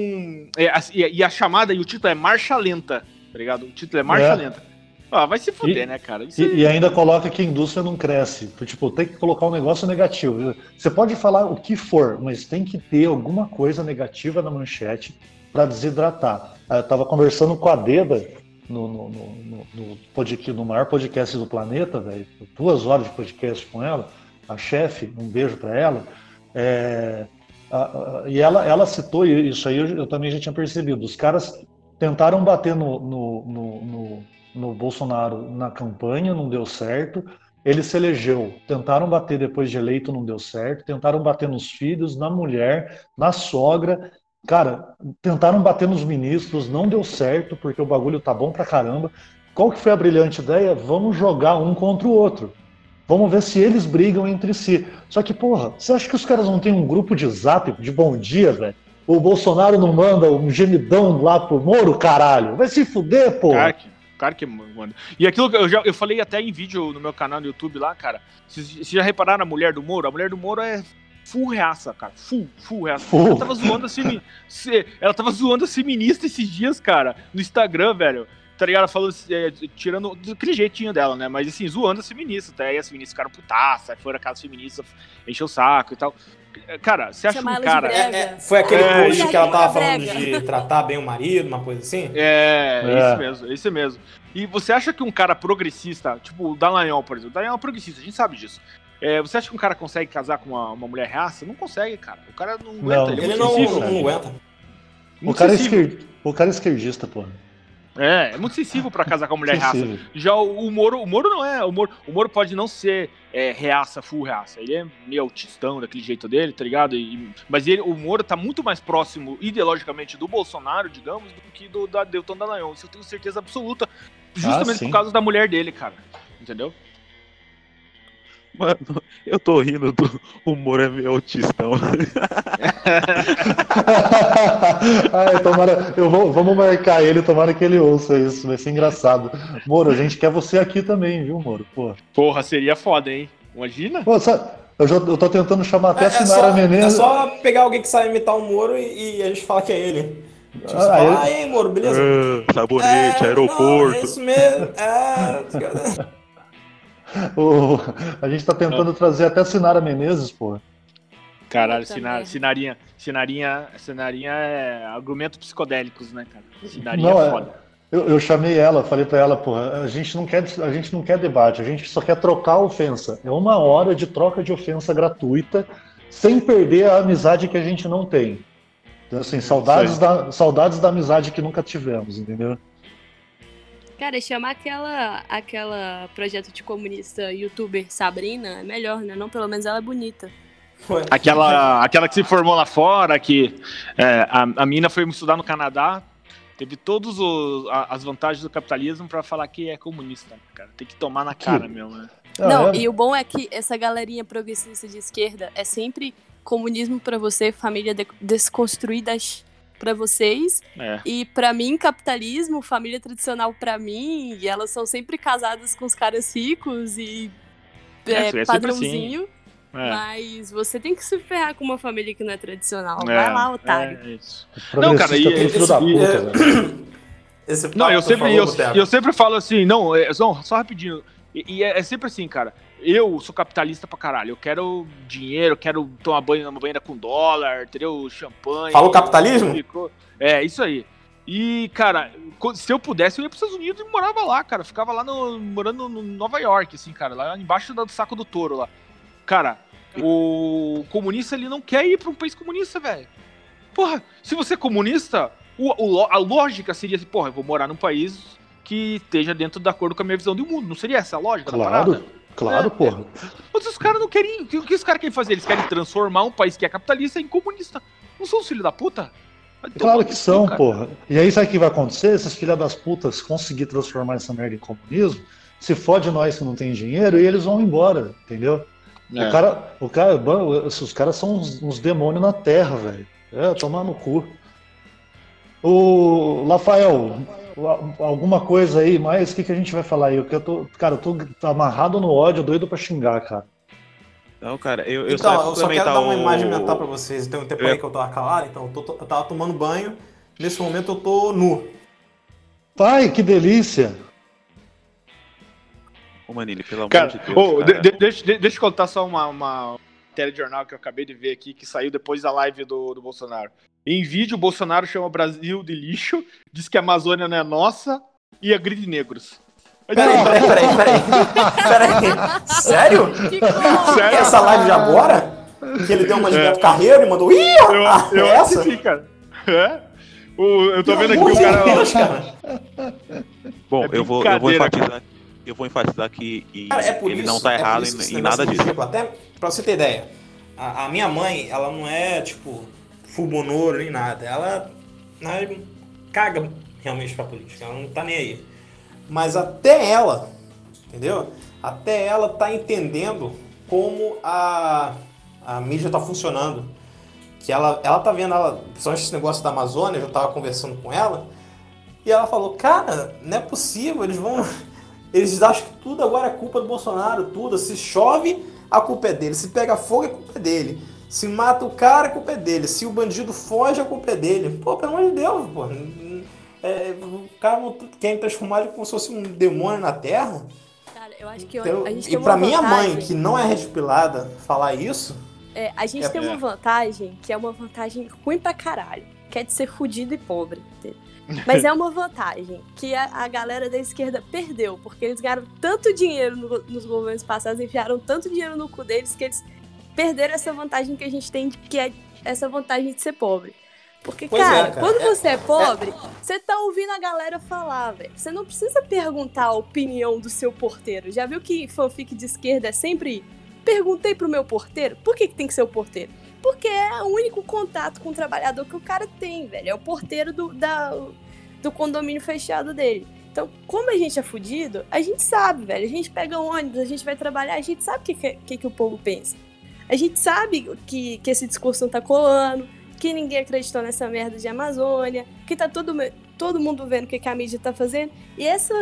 é, assim, e, a chamada e o título é Marcha Lenta, tá ligado? O título é Marcha É. Lenta. Ah, vai se fuder, E- né, cara? E, e ainda coloca que a indústria não cresce. Tipo, tem que colocar um negócio negativo. Você pode falar o que for, mas tem que ter alguma coisa negativa na manchete para desidratar. Eu estava conversando com a Deda no, no, no, no, no podcast- no maior podcast do planeta, velho. Duas horas de podcast com ela. A chefe, um beijo para ela. É, a- a- e ela, ela citou isso aí, eu, eu também já tinha percebido. Os caras tentaram bater no, no, no, no, no Bolsonaro na campanha, não deu certo. Ele se elegeu. Tentaram bater depois de eleito, não deu certo. Tentaram bater nos filhos, na mulher, na sogra. Cara, tentaram bater nos ministros, não deu certo, porque o bagulho tá bom pra caramba. Qual que foi a brilhante ideia? Vamos jogar um contra o outro. Vamos ver se eles brigam entre si. Só que, porra, você acha que os caras não têm um grupo de zap de bom dia, velho? O Bolsonaro não manda um gemidão lá pro Moro, caralho? Vai se fuder, porra. Claro que, claro que manda. E aquilo que eu já eu falei até em vídeo no meu canal no YouTube lá, cara. Vocês vocês já repararam na mulher do Moro? A mulher do Moro é full reaça, cara. Full, full reaça. Full. Ela tava zoando a Ela tava zoando a feminista esses dias, cara, no Instagram, velho. Tá ligado? Ela Falando, é, tirando daquele jeitinho dela, né? Mas assim, zoando as feministas. Até aí as feministas ficaram putaças, aí foram aquelas feministas, encheu o saco e tal. Cara, você acha que Chamar um cara. É, é, foi aquele É, post que ela tava falando de tratar bem o marido, uma coisa assim? É, é isso mesmo, é isso mesmo. E você acha que um cara progressista, tipo o Dallagnol, por exemplo, o Dallagnol é progressista, a gente sabe disso. É, você acha que um cara consegue casar com uma, uma mulher reaça? Não consegue, cara. O cara não aguenta, Não, ele é Ele não, não aguenta. O cara, é esquer... o cara é esquerdista, porra. É, é muito sensível pra casar com uma mulher reaça. Sensível. Já o, o Moro, o Moro não é. O Moro, o Moro pode não ser é, reaça, full reaça. Ele é meio autistão daquele jeito dele, tá ligado? E- mas ele, o Moro tá muito mais próximo ideologicamente do Bolsonaro, digamos, do que do da Delton Dallagnol. Isso eu tenho certeza absoluta. Justamente Ah, por causa da mulher dele, cara. Entendeu? Mano, eu tô rindo do humor é meio autistão. Ai, tomara, eu vou, vamos marcar ele, tomara que ele ouça isso, vai ser engraçado. Moro, a gente quer você aqui também, viu, Moro? Pô, Porra, seria foda, hein? Imagina? Pô, sabe, eu, já, eu tô tentando chamar até É, a é Sinara só, é Menezes. só pegar alguém que sabe imitar o Moro e, e a gente fala que é ele. Tipo, Ah, fala, ele- ah, aí, Moro, beleza? Ah, sabonete, É, aeroporto. não, é isso mesmo. É... O- a gente tá tentando trazer até a Sinara Menezes, pô. Caralho, Puta Sina- merda. Sinarinha, Sinarinha, Sinarinha é argumentos psicodélicos, né, cara? Sinarinha Não, é é- foda. Eu, eu chamei ela, falei pra ela, porra, a gente não quer, a gente não quer debate, a gente só quer trocar a ofensa. É uma hora de troca de ofensa gratuita, sem perder a amizade que a gente não tem. Então, assim, saudades da, saudades da amizade que nunca tivemos, entendeu? Cara, chamar aquela, aquela projeto de comunista youtuber Sabrina é melhor, né? Não, pelo menos ela é bonita. Aquela, aquela que se formou lá fora, que é, a, a mina foi estudar no Canadá, teve todas as vantagens do capitalismo pra falar que é comunista, cara. Tem que tomar na cara mesmo, né? Ah, não, é? e o bom é que essa galerinha progressista de esquerda é sempre comunismo pra você, família de- desconstruídas pra vocês, É. e pra mim capitalismo, família tradicional pra mim, e elas são sempre casadas com os caras ricos e É, é, é padrãozinho, É. mas você tem que se ferrar com uma família que não é tradicional. É, Vai lá, otário. é Não, cara, e- é filho da esse- puta. Esse Não, eu sempre, eu, eu sempre falo assim, não, não, só rapidinho. E, e é, é sempre assim, cara. Eu sou capitalista pra caralho. Eu quero dinheiro, eu quero tomar banho numa banheira com dólar, entendeu? Champanhe. Falou capitalismo? Ficou- É, isso aí. E, cara, se eu pudesse, eu ia pros Estados Unidos e morava lá, cara. Ficava lá no, morando no Nova York, assim, cara, lá embaixo do saco do touro lá. Cara, o comunista ele não quer ir pra um país comunista, velho. Porra, se você é comunista, o- o a lógica seria assim, porra, eu vou morar num país que esteja dentro de acordo com a minha visão do mundo. Não seria essa a lógica da parada? Claro, claro, É, porra. Mas os caras não querem. O que, os caras querem fazer? Eles querem transformar um país que é capitalista em comunista. Não são os filhos da puta? Claro que são, cara. porra. E aí sabe o que vai acontecer? Esses filha das putas conseguir transformar essa merda em comunismo, se fode nós que não tem dinheiro e eles vão embora, entendeu? É. O cara, o cara, os caras são uns, uns demônios na terra, velho. É, tomar no cu. O Rafael, alguma coisa aí mais? O que, que a gente vai falar aí? Porque eu tô, cara, eu tô amarrado no ódio, doido pra xingar, cara. Não, cara, eu, eu Então, só eu só quero dar uma o- imagem mental pra vocês. Tem um tempo Eu- aí que eu tava calado, então eu, tô- eu tava tomando banho. Nesse momento eu tô nu. Pai, que delícia! Ô, Manili, pelo amor Cara, de Deus. ô, cara. de- de- deixa, de- deixa eu contar só uma, uma matéria de jornal que eu acabei de ver aqui, que saiu depois da live do, do Bolsonaro. Em vídeo, o Bolsonaro chama o Brasil de lixo, diz que a Amazônia não é nossa e agride negros. Aí, Peraí, tá- peraí, peraí, peraí. Peraí. Sério? Sério? Essa live de agora? Que ele deu uma de É. Beto Carreiro e mandou. Ih, Eu, ah, eu é acho essa? que sim, cara. É? O, eu tô vendo aqui o cara. Deus, cara. Bom, É eu, vou, eu vou enfatizar. Eu vou enfatizar que e Cara, é ele isso, não tá é errado esse em, em nada é disso. ridículo. Até pra você ter ideia, a, a minha mãe, ela não é, tipo, fulbonoro nem nada. Ela, ela caga realmente pra política. Ela não tá nem aí. Mas até ela, entendeu? Até ela tá entendendo como a, a mídia tá funcionando. Que ela, ela tá vendo, ela, principalmente esse negócio da Amazônia, eu tava conversando com ela. E ela falou, cara, não é possível, eles vão. Eles acham que tudo agora é culpa do Bolsonaro, tudo. Se chove, a culpa é dele. Se pega fogo, a culpa é dele. Se mata o cara, a culpa é dele. Se o bandido foge, a culpa é dele. Pô, pelo amor de Deus, pô. É, o cara quer transformar ele como se fosse um demônio na Terra. Cara, eu acho que eu- Então, a gente e pra minha mãe, vantagem. que não é redpilada, falar isso, É, a gente É- tem uma vantagem que é uma vantagem ruim pra caralho, que é de ser fudido e pobre. entendeu? Mas é uma vantagem que a, a galera da esquerda perdeu, porque eles ganharam tanto dinheiro no- nos governos passados, enfiaram tanto dinheiro no cu deles, que eles perderam essa vantagem que a gente tem, que é essa vantagem de ser pobre. Porque, Pois é, cara, cara, quando é- você é pobre, você tá ouvindo a galera falar, velho. Você não precisa perguntar a opinião do seu porteiro. Já viu que fanfic de esquerda é sempre Perguntei pro meu porteiro, por que, que tem que ser o porteiro? Porque é o único contato com o trabalhador que o cara tem, velho. É o porteiro do, da, do condomínio fechado dele. Então, como a gente é fudido, a gente sabe, velho. A gente pega ônibus, a gente vai trabalhar, a gente sabe o que, que, que, o povo pensa. A gente sabe que, que esse discurso não tá colando, que ninguém acreditou nessa merda de Amazônia, que tá todo, todo mundo vendo o que, que a mídia tá fazendo. E essa,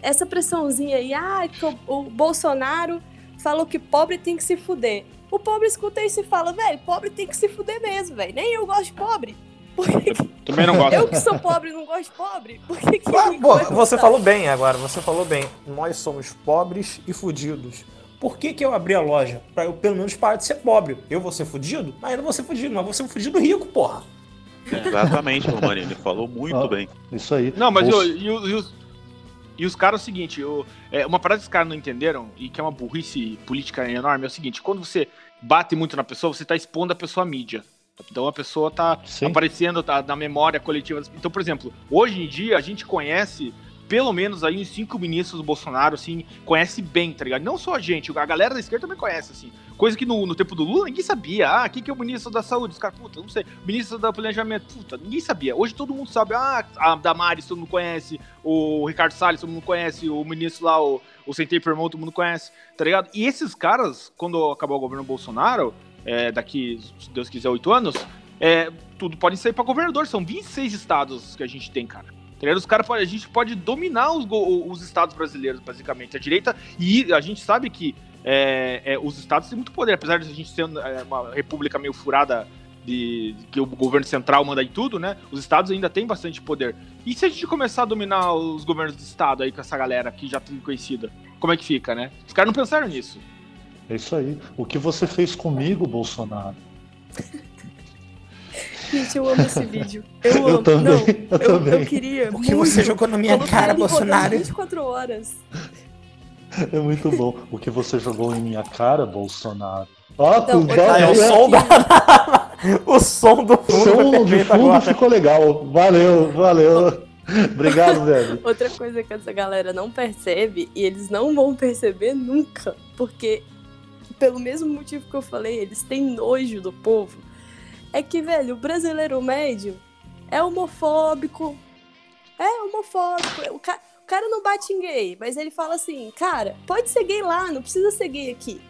essa pressãozinha aí, ah, que o, o Bolsonaro falou que pobre tem que se fuder. O pobre escuta isso e fala, velho, pobre tem que se fuder mesmo, velho. Nem eu gosto de pobre. Por que que- Também não gosto. eu que sou pobre e não gosto de pobre? Por que, que Ah, pô, você gostar? falou bem agora, você falou bem. Nós somos pobres e fudidos. Por que, que eu abri a loja? Pra eu pelo menos parar de ser pobre. Eu vou ser fudido? Mas eu não vou ser fudido, mas vou ser um fudido rico, porra. Exatamente, Romani, ele falou muito Ah. bem. Isso aí. Não, mas eu- e, o- e os, e os caras é o seguinte, o- é, uma parada que os caras não entenderam, e que é uma burrice política enorme, é o seguinte, quando você bate muito na pessoa, você tá expondo a pessoa à mídia. Então a pessoa tá Sim. aparecendo tá, na memória coletiva. Então, por exemplo, hoje em dia a gente conhece pelo menos aí uns cinco ministros do Bolsonaro, assim, conhece bem, tá ligado? Não só a gente, a galera da esquerda também conhece, assim. Coisa que no, no tempo do Lula ninguém sabia. Ah, quem que é o ministro da saúde? Os caras, puta, não sei. Ministro do planejamento, puta, ninguém sabia. Hoje todo mundo sabe. Ah, a Damares todo mundo conhece. O Ricardo Salles todo mundo conhece. O ministro lá, o, o Centei Permão, todo mundo conhece, tá ligado? E esses caras, quando acabar o governo Bolsonaro, é, daqui, se Deus quiser, oito anos, é, tudo pode sair pra governador. São 26 estados que a gente tem, cara. Tá? Os podem- a gente pode dominar os, os estados brasileiros, basicamente. A direita, e a gente sabe que é, é, os estados têm muito poder, apesar de a gente ser é, uma república meio furada de, de que o governo central manda em tudo, né? Os estados ainda têm bastante poder. E se a gente começar a dominar os governos do estado aí com essa galera que já tem conhecida, como é que fica, né? Os caras não pensaram nisso. É isso aí. O que você fez comigo, Bolsonaro? Gente, eu amo esse vídeo. Eu, Eu amo. também, Não, eu eu, também. eu queria. O que muito você jogou na minha colocar cara, Bolsonaro? 24 horas. É muito bom. O que você jogou em minha cara, Bolsonaro? Ó, Não, tu já- Ah, é o já- som da. o som do o fundo. foi som de fundo agora. ficou legal. Valeu, valeu. Obrigado, velho. Outra coisa que essa galera não percebe, e eles não vão perceber nunca, porque, pelo mesmo motivo que eu falei, eles têm nojo do povo, é que, velho, o brasileiro médio é homofóbico. É homofóbico. O, ca- o cara não bate em gay, mas ele fala assim, cara, pode ser gay lá, não precisa ser gay aqui.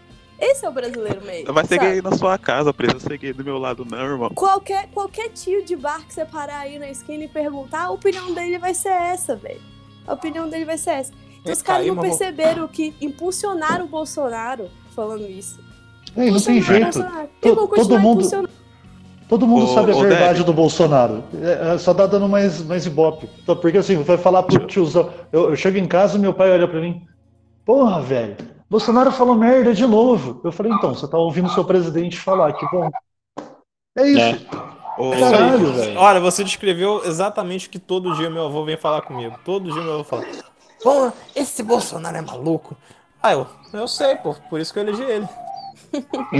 Esse é o brasileiro médio. Vai ser sabe? gay na sua casa, precisa ser gay do meu lado, não, irmão. Qualquer, qualquer tio de bar que você parar aí na esquina e perguntar, a opinião dele vai ser essa, velho. A opinião dele vai ser essa. Então, os Eita, caras não perceberam que impulsionaram o Bolsonaro falando isso. Ei, não tem jeito. Todo continuar mundo- impulsionando. Todo mundo Ô, sabe a verdade Débora. do Bolsonaro. É, é, só tá dando mais, mais ibope. Então, Porque assim, vai falar pro tiozão. Eu, eu chego em casa e meu pai olha pra mim. Porra, velho. Bolsonaro falou merda de novo. Eu falei, então, você tá ouvindo seu presidente falar, que bom. É isso. Ô, Caralho, velho. Olha, você descreveu exatamente o que todo dia meu avô vem falar comigo. Todo dia meu avô fala: Pô, esse Bolsonaro é maluco. Ah, eu, eu sei, pô, por isso que eu elegi ele.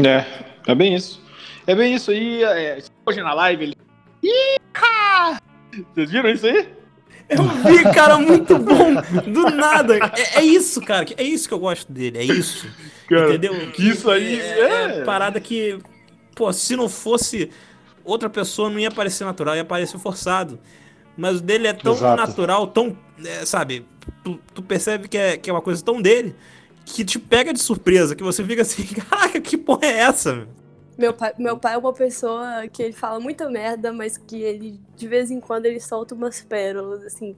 É, é bem isso. É bem isso. E é, hoje na live ele. Iha! Vocês viram isso aí? Eu vi, cara, muito bom. Do nada. É, é isso, cara. É isso que eu gosto dele. É isso. Cara, entendeu? isso aí, é, é. é parada que, pô, se não fosse outra pessoa, não ia parecer natural, ia parecer forçado. Mas o dele é tão Exato. natural, tão, é, sabe? Tu, tu percebe que é, que é uma coisa tão dele que te pega de surpresa, que você fica assim, caraca, que porra é essa? meu?" Meu pai, meu pai é uma pessoa que ele fala muita merda, mas que ele, de vez em quando, ele solta umas pérolas, assim.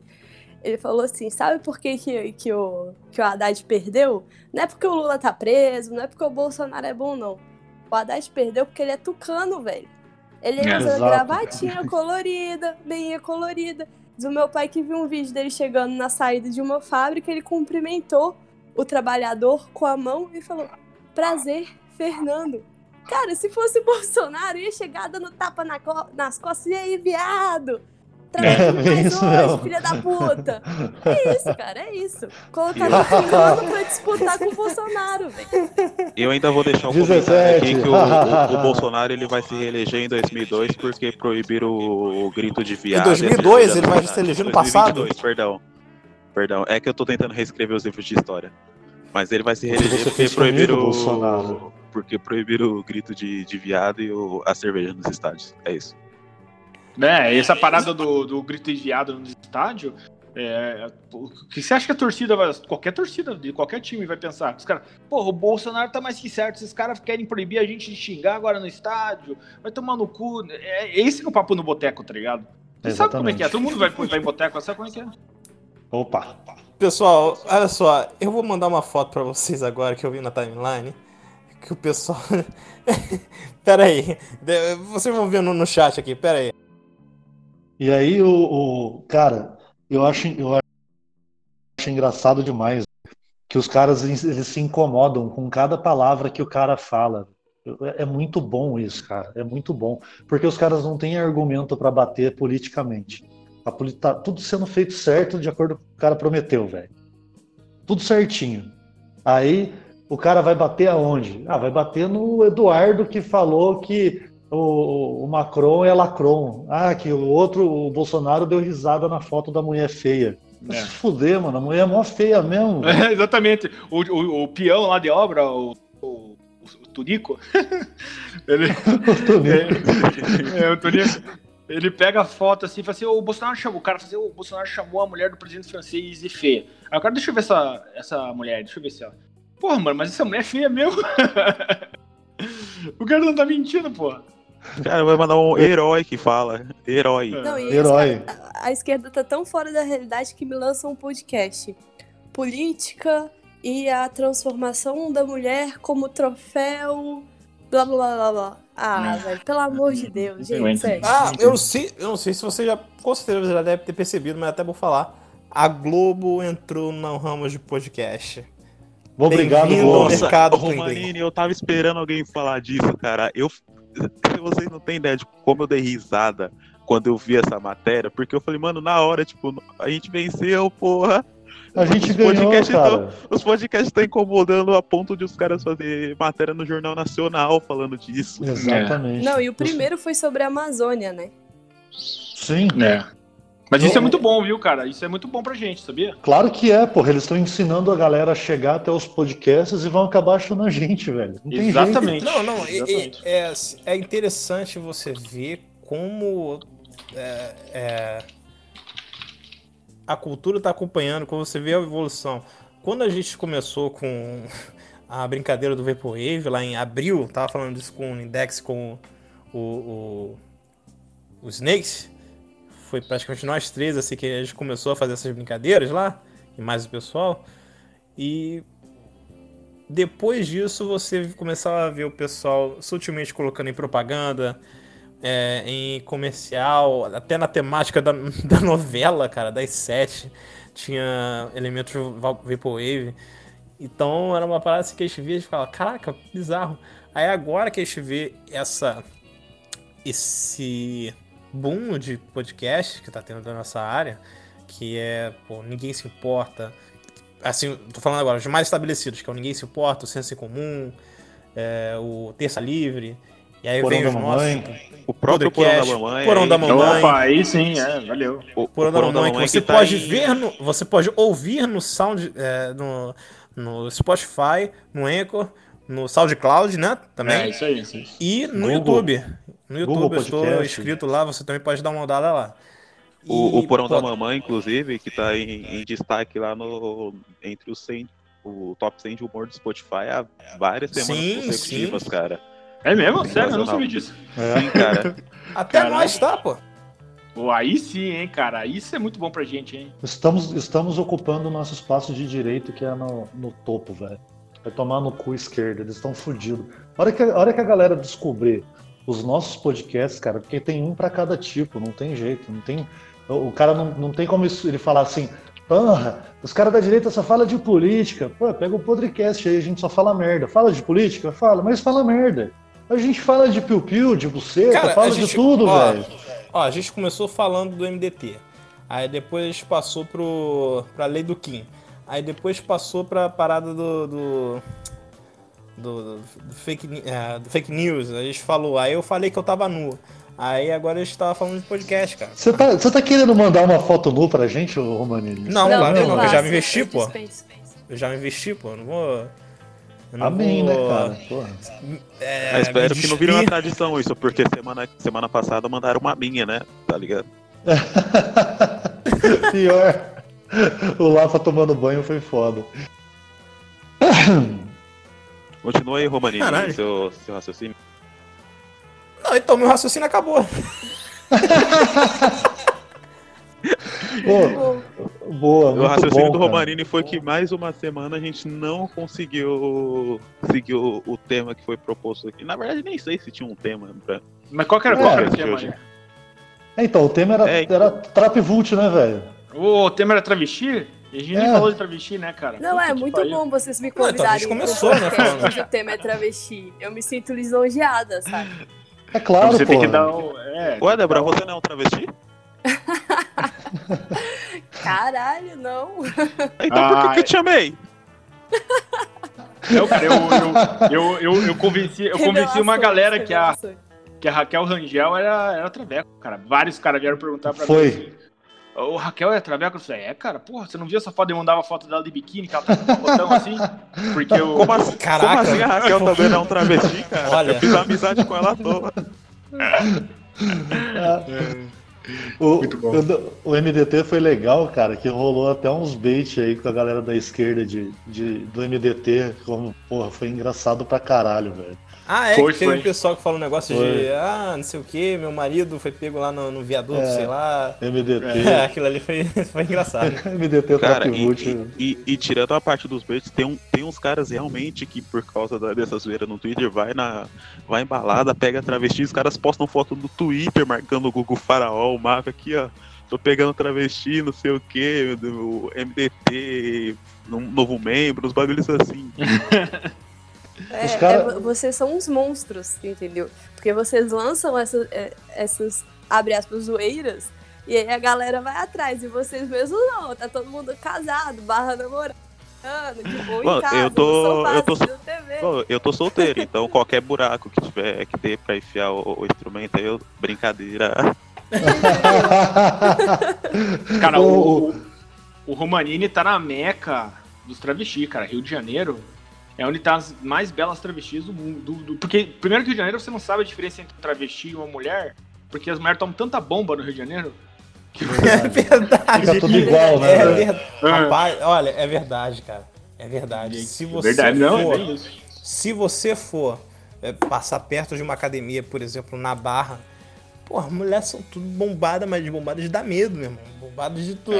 Ele falou assim, sabe por que, que, que, o, que o Haddad perdeu? Não é porque o Lula tá preso, não é porque o Bolsonaro é bom, não. O Haddad perdeu porque ele é tucano, velho. Ele É. usa Exato. gravatinha colorida, beinha colorida. O meu pai que viu um vídeo dele chegando na saída de uma fábrica, ele cumprimentou o trabalhador com a mão e falou: Prazer, Fernando. Cara, se fosse Bolsonaro, ia chegar dando tapa na co- nas costas e aí, viado. Trabalhando É, mais isso hoje, filha da puta. É isso, cara, é isso. Colocaram o fulano pra disputar com o Bolsonaro, velho. Eu ainda vou deixar um 17. comentário aqui que o, o- o Bolsonaro ele vai se reeleger em 2002 porque proibiram o, o grito de viado. Em 2002, e a ele vai se eleger no 2022, passado? Perdão. Perdão. É que eu tô tentando reescrever os livros de história. Mas ele vai se reeleger porque proibiram Bolsonaro? Porque proibiram o grito de, de viado e o- a cerveja nos estádios. É isso. É, essa parada do, do grito enviado no estádio. É, o que você acha que a torcida vai. Qualquer torcida de qualquer time vai pensar. Os caras, porra, o Bolsonaro tá mais que certo. Esses caras querem proibir a gente de xingar agora no estádio. Vai tomar no cu. É, esse é o papo no boteco, tá ligado? Você sabe como é que é? Todo mundo vai, vai em boteco, sabe como é que é? Opa. Pessoal, olha só, eu vou mandar uma foto pra vocês agora que eu vi na timeline. Que o pessoal. pera aí. Vocês vão ver no, no chat aqui, pera aí. E aí, o, o- cara, eu acho, eu acho engraçado demais que os caras eles se incomodam com cada palavra que o cara fala. É muito bom isso, cara. É muito bom. Porque os caras não têm argumento para bater politicamente. A poli tá tudo sendo feito certo de acordo com o que o cara prometeu, velho. Tudo certinho. Aí o cara vai bater aonde? Ah, vai bater no Eduardo que falou que o, o Macron é Lacron. Ah, que o outro, o Bolsonaro deu risada na foto da mulher feia. É. Se fuder, mano, a mulher é mó feia mesmo. É, exatamente. O, o, o, peão lá de obra, o, o, o Tunico, ele. É, é, o Tunico. Ele pega a foto assim e fala assim: o Bolsonaro chamou, o cara fala assim, o Bolsonaro chamou a mulher do presidente francês de feia. Aí o cara, deixa eu ver essa, essa mulher, deixa eu ver se ela. Porra, mano, mas essa mulher é feia mesmo. o cara não tá mentindo, porra. Cara, vai mandar um herói que fala. Herói. Não, herói. A, a, esquerda tá tão fora da realidade que me lança um podcast. Política e a transformação da mulher como troféu. Blá blá blá blá. Ah, velho, pelo amor de Deus, gente, sério. Ah, eu não sei, eu não sei se você já, com certeza já deve ter percebido, mas até vou falar. A Globo entrou no ramo de podcast. Obrigado, mercado Romanini, eu tava esperando alguém falar disso, cara. Eu, vocês não têm ideia de como eu dei risada quando eu vi essa matéria, porque eu falei, mano, na hora, tipo, a gente venceu, porra. A gente os ganhou, podcasts cara. Tão, os podcasts estão incomodando a ponto de os caras fazer matéria no Jornal Nacional falando disso. Exatamente. Não, e o primeiro foi sobre a Amazônia, né? Sim. É. Mas isso é muito bom, viu, cara? Isso é muito bom pra gente, sabia? Claro que é, porra. Eles estão ensinando a galera a chegar até os podcasts e vão acabar achando a gente, velho. Não Exatamente. Não, não. Exatamente. É, é, interessante você ver como é, é, a cultura está acompanhando, como você vê a evolução. Quando a gente começou com a brincadeira do Vaporwave, lá em abril, tava falando disso com o Index, com o, o, o Snakes foi praticamente nós três assim que a gente começou a fazer essas brincadeiras lá, e mais o pessoal. E depois disso você começava a ver o pessoal sutilmente colocando em propaganda, é, em comercial, até na temática da, da novela, cara, das sete, tinha elementos Vaporwave. Então era uma parada assim que a gente via e ficava, caraca, bizarro. Aí agora que a gente vê essa esse boom de podcast que tá tendo da nossa área, que é, pô, ninguém se importa. Assim, tô falando agora, os mais estabelecidos, que é o Ninguém Se Importa, o Senso em Comum, é, o Terça Livre. E aí Porão vem os nossos. O próprio Porão da Mamãe. Porão da Mamãe. Opa, aí sim, é, valeu. O, Porão, da Mamãe, que você que pode tá ver no. Você pode ouvir no Sound. É, no, no Spotify, no Anchor, no SoundCloud, né? Também. É, isso aí, isso aí. E no Google. YouTube. No YouTube Google eu estou inscrito lá, você também pode dar uma olhada lá. O, e, o Porão pô, da Mamãe, inclusive, que está em, em, destaque lá no entre os 100, o top 100 de humor do Spotify há várias semanas sim, consecutivas, sim. cara. É mesmo? Sério? Eu não sabia disso. É. Sim, cara. Até Caralho. nós tá, pô. Pô, aí sim, hein, cara. Isso é muito bom pra gente, hein? Estamos, estamos ocupando o nosso espaço de direito, que é no, no topo, velho. Vai tomar no cu esquerdo, eles estão fodidos. A hora, que, a hora que a galera descobrir os nossos podcasts, cara, porque tem um para cada tipo, não tem jeito, não tem. O cara não, não tem como ele falar assim, porra, os caras da direita só falam de política. Pô, pega o podcast aí, a gente só fala merda. Fala de política? Fala, mas fala merda. A gente fala de piu-piu, de buceta, cara, fala gente, de tudo, velho. Ó, a gente começou falando do MDT. Aí depois a gente passou pro, pra lei do Kim. Aí depois passou pra parada do, do do, do, fake, uh, do fake news. A gente falou, aí eu falei que eu tava nu. Aí agora a gente tava falando de podcast, cara. Você tá, você tá querendo mandar uma foto nu pra gente, Romanini? Não, não, claro não, não, eu já me investi, pô. Eu já me investi, pô. não vou. Não Amém, vou... né, cara? Porra. É, espero que não vire uma tradição isso, porque semana, semana passada mandaram uma minha, né? Tá ligado? Pior. O Lafa tomando banho foi foda. Continua aí, Romaninho, seu, seu raciocínio. Não, então meu raciocínio acabou. Pô, boa, o raciocínio bom, do Romanini foi que mais uma semana a gente não conseguiu seguir o, o, tema que foi proposto aqui. Na verdade, nem sei se tinha um tema. Pra... Mas qual que era, é, qual era o tema? É, então, o tema era, é, era Trap Vult, né, velho? O tema era travesti? E a gente nem É. falou de travesti, né, cara? Não, Puta é muito pariu. bom vocês me então a gente convidarem. começou, né, o tema é travesti. Eu me sinto lisonjeada, sabe? É claro, você pô. tem que dar o. É, Ué, Débora, você não é um travesti? Caralho, não. Então por Ah, que, que eu te chamei? Eu, cara, eu, eu, eu, eu, eu convenci, eu convenci uma galera que a, que a Raquel Rangel era, era traveco, cara. Vários caras vieram perguntar pra Foi. mim. assim, Ô, Raquel é traveco? Eu falei, é, cara, porra, você não viu essa foto? Eu mandava foto dela de biquíni, que ela tá com um botão assim? Porque eu. Como assim, Caraca. como assim a Raquel também não é um travesti, cara? Olha. Eu fiz amizade com ela toda. O, Muito bom. o, o MDT foi legal, cara, que rolou até uns bait aí com a galera da esquerda de, de, do MDT. Como, porra, foi engraçado pra caralho, velho. Ah, é Foi, que teve foi. um pessoal que falou um negócio Foi. de ah, não sei o que, meu marido foi pego lá no, no viaduto, É. sei lá. MDT. É, aquilo ali foi, foi engraçado. MDT Cara, e, e, e- e tirando a parte dos baits, tem, um, tem uns caras realmente que, por causa da, dessa zoeira no Twitter, vai na vai em balada, pega travesti, os caras postam foto no Twitter marcando o Google Faraó, o Marco aqui, ó. Tô pegando travesti, não sei o que, o MDT, um novo membro, uns bagulhos assim. É, Os cara- é, vocês são uns monstros, entendeu? Porque vocês lançam essa- é, essas, abre aspas, zoeiras, e aí a galera vai atrás, e vocês mesmos não, tá todo mundo casado, barra de boa em casa, eu tô- eu tô-. Bom, eu tô solteiro, então qualquer buraco que tiver que ter pra enfiar o, o instrumento aí, eu, brincadeira. Cara, O- o, o Romanini tá na meca dos travestis, cara. Rio de Janeiro é onde tá as mais belas travestis do mundo. do- do- porque, primeiro que Rio de Janeiro você não sabe a diferença entre um travesti e uma mulher, porque as mulheres tomam tanta bomba no Rio de Janeiro. É verdade. Fica tudo igual, né? É verdade. Rapaz, olha, é verdade, cara. É verdade. Se você Verdade, não, for, é bem isso. se você for é, passar perto de uma academia, por exemplo, na Barra, porra, mulheres são tudo bombadas, mas de bombadas de dar medo, meu irmão. Bombadas de tu.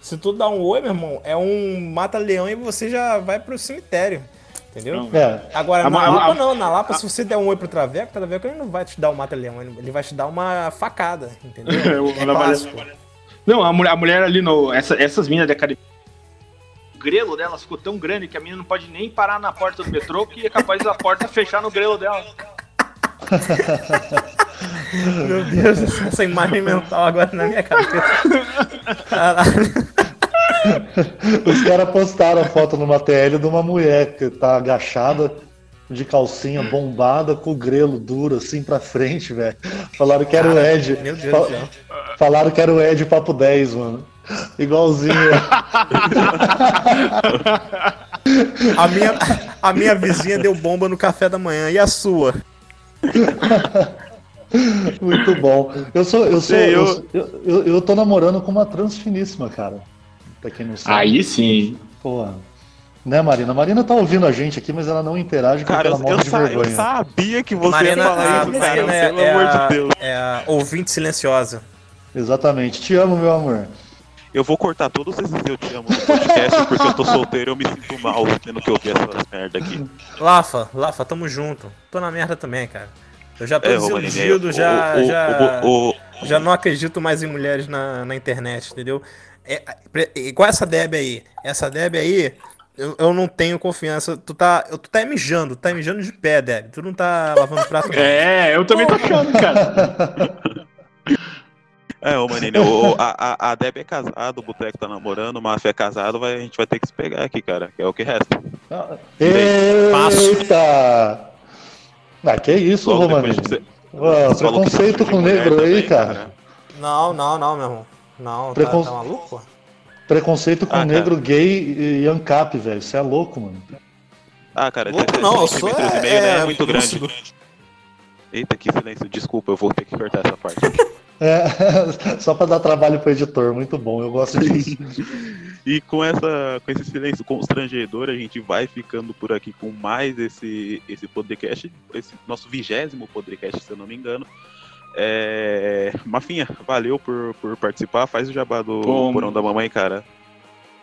Se tu dá um oi, meu irmão, é um mata-leão e você já vai pro cemitério. Entendeu? É, Agora, A na a- Lapa a- não, na Lapa, se você der um oi pro Traveco, o Traveco ele não vai te dar um mata-leão, ele vai te dar uma facada, entendeu? Eu- É clássico. Não, a mulher, a mulher ali no. Essa, essas minas da academia. O grelo delas ficou tão grande que a mina não pode nem parar na porta do metrô, que é capaz da porta fechar no grelo dela. Meu Deus, essa imagem mental agora na minha cabeça. Caralho. Os caras postaram a foto numa TL de uma mulher que tá agachada, de calcinha bombada, com o grelo duro assim pra frente, velho. Falaram que era o Ed. Meu Deus Fa- do céu. Falaram que era o Ed Papo 10, mano. Igualzinho. A minha, a minha vizinha deu bomba no café da manhã. E a sua? Muito bom. Eu sou, eu sou, Sei, eu, eu- eu, eu, eu tô namorando com uma trans finíssima, cara. Pra quem não sabe. Aí sim. Porra. Né, Marina? A Marina tá ouvindo a gente aqui, mas ela não interage porque Cara, ela eu, morre eu de sa- eu vergonha. sabia que você Marina, ia falar a isso, cara. Marina é, Pelo é amor a, de Deus. é a ouvinte silenciosa. Exatamente. Te amo, meu amor. Eu vou cortar todos esses eu te amo no podcast, porque eu tô solteiro e eu me sinto mal tendo que ouvir essas merda aqui. Lafa, Lafa, tamo junto. Tô na merda também, cara. Eu já tô É, desiludido, já, o- o- já, o- o- já não acredito mais em mulheres na, na internet, entendeu? É, é, igual essa Deb aí. Essa Deb aí, eu, eu não tenho confiança. Tu tá, eu- tu tá mijando, tu tá mijando de pé, Deb. Tu não tá lavando prato, não. É, eu também tô achando, cara. É, ô Manine, o- a, a, a Deb é casada, o Boteco tá namorando, o Mafia é casado, vai, a gente vai ter que se pegar aqui, cara, que é o que resta. Eita! Ah, que isso, Logo de você- preconceito gosta com negro aí, também, cara. Não, não, não, meu irmão. Não, tá, Precon- tá maluco? pô? Preconceito com Ah, cara. negro gay e ANCAP, velho. Você é louco, mano. Ah, cara, Louco esse- não, eu sou e é, meio, né, é, é muito grande. Eita, que silêncio, desculpa, eu vou ter que cortar essa parte. É, só pra dar trabalho pro editor, muito bom, eu gosto disso. E com, essa, com esse silêncio constrangedor, a gente vai ficando por aqui com mais esse, esse podcast, esse nosso vigésimo podcast, se eu não me engano. É... Mafinha, valeu por, por participar. Faz o jabá do Bom. Porão da Mamãe, cara.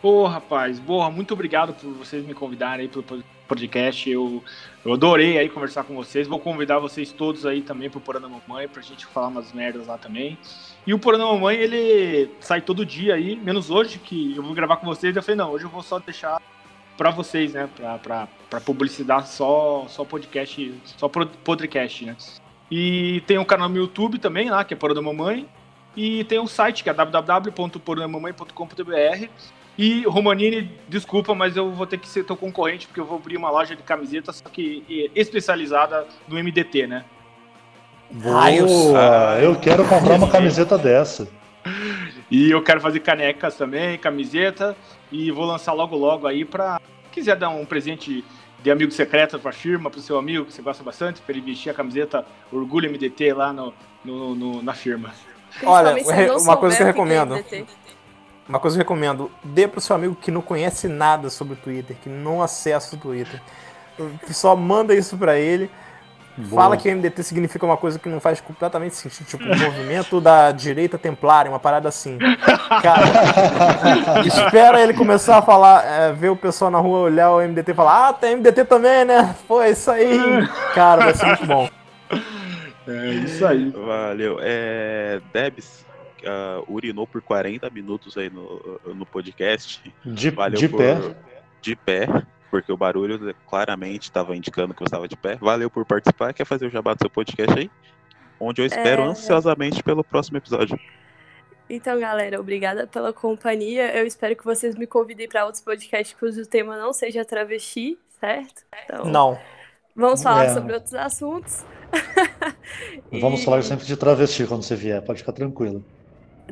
Pô, rapaz, boa, muito obrigado por vocês me convidarem aí pelo podcast. Eu, eu adorei aí conversar com vocês. Vou convidar vocês todos aí também pro da Mamãe pra gente falar umas merdas lá também. E o Porã da Mamãe, ele sai todo dia aí, menos hoje, que eu vou gravar com vocês. Eu falei, não, hoje eu vou só deixar para vocês, né? Pra, pra, pra publicidade só, só podcast, só podcast, né? E tem um canal no YouTube também lá, que é Porã da Mamãe. E tem um site que é www.porodamamãe.com.br. E Romanini, desculpa, mas eu vou ter que ser teu concorrente, porque eu vou abrir uma loja de camisetas, só que especializada no MDT, né? Boa, eu quero comprar uma camiseta dessa. E eu quero fazer canecas também, camiseta, e vou lançar logo logo aí para quiser dar um presente de amigo secreto para a firma, para o seu amigo que você gosta bastante, para ele vestir a camiseta Orgulho MDT lá no, no, no na firma. Olha, uma coisa que eu recomendo. Uma coisa que eu recomendo, dê pro seu amigo que não conhece nada sobre o Twitter, que não acessa o Twitter. Só manda isso para ele. Boa. Fala que MDT significa uma coisa que não faz completamente sentido, tipo o movimento da direita templária, uma parada assim. Cara, espera ele começar a falar, é, ver o pessoal na rua olhar o MDT e falar: Ah, tem MDT também, né? Pô, é isso aí. Cara, vai ser muito bom. É isso aí. Valeu. É, Debs uh, urinou por 40 minutos aí no, no podcast. De, Valeu de por, pé. De pé, porque o barulho claramente estava indicando que você estava de pé. Valeu por participar. Quer fazer o jabá do seu podcast aí? Onde eu espero é... ansiosamente pelo próximo episódio. Então, galera, obrigada pela companhia. Eu espero que vocês me convidem para outros podcasts cujo tema não seja travesti, certo? Então, não. Vamos falar é. sobre outros assuntos. Vamos falar sempre de travesti quando você vier, pode ficar tranquilo.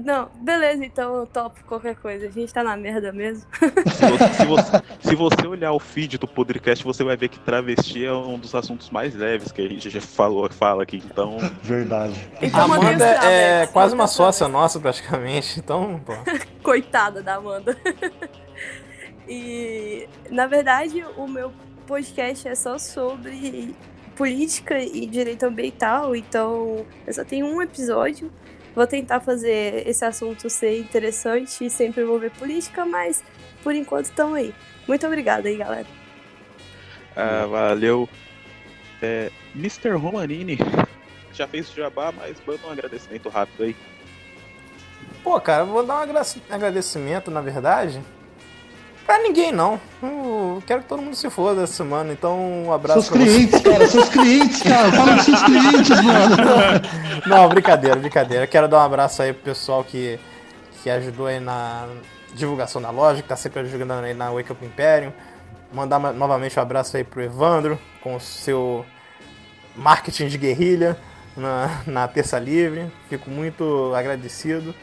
Não, beleza, então eu topo qualquer coisa. A gente tá na merda mesmo. Se você, se você, se você olhar o feed do podcast, você vai ver que travesti é um dos assuntos mais leves que a gente já falou, fala aqui, então. Verdade. Então, a Amanda é quase uma sócia nossa, praticamente, então. Pô. Coitada da Amanda. e, na verdade, o meu podcast é só sobre política e direito ambiental, então eu só tenho um episódio. Vou tentar fazer esse assunto ser interessante e sempre envolver política, mas por enquanto estamos aí. Muito obrigada aí, galera. Ah, valeu. É, Mr. Romanini já fez o jabá, mas manda um agradecimento rápido aí. Pô, cara, vou dar um agradecimento, na verdade, Pra ninguém, não. Eu quero que todo mundo se foda essa semana, então um abraço seus clientes, cara, seus clientes, cara. Fala dos seus clientes, mano. Não, brincadeira, brincadeira. Quero dar um abraço aí pro pessoal que, que ajudou aí na divulgação da loja, que tá sempre ajudando aí na Wake Up Imperium. Mandar novamente um abraço aí pro Evandro, com o seu marketing de guerrilha na, na Terça Livre. Fico muito agradecido.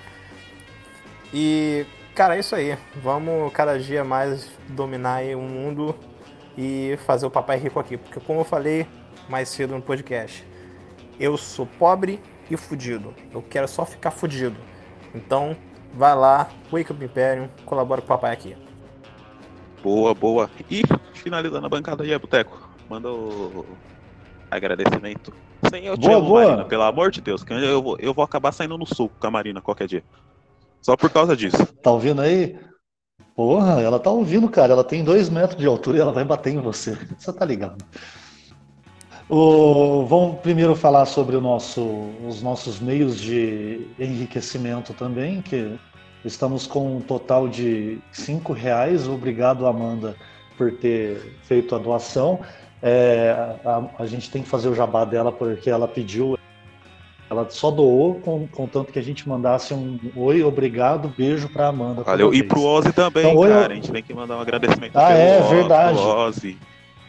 E Cara, é isso aí. Vamos cada dia mais dominar o mundo e fazer o papai rico aqui. Porque como eu falei mais cedo no podcast, eu sou pobre e fudido. Eu quero só ficar fudido. Então, vai lá, Wake Up Imperium, colabora com o papai aqui. Boa, boa. E finalizando a bancada aí, Boteco, manda o agradecimento. Sem eu te boa, amo, boa. Marina, pelo amor de Deus, que eu vou, eu vou acabar saindo no suco com a Marina qualquer dia. Só por causa disso. Tá ouvindo aí? Porra, ela tá ouvindo, cara. Ela tem dois metros de altura e ela vai bater em você. Você tá ligado? O, vamos primeiro falar sobre nosso, os nossos meios de enriquecimento também, que estamos com um total de cinco reais. Obrigado, Amanda, por ter feito a doação. É, a, a, gente tem que fazer o jabá dela porque ela pediu ela só doou, com, contanto que a gente mandasse um oi, obrigado, beijo pra Amanda. Valeu. E pro Ozzy também, então, cara. Oi, a gente tem que mandar um agradecimento ah, é, verdade. Ozzy.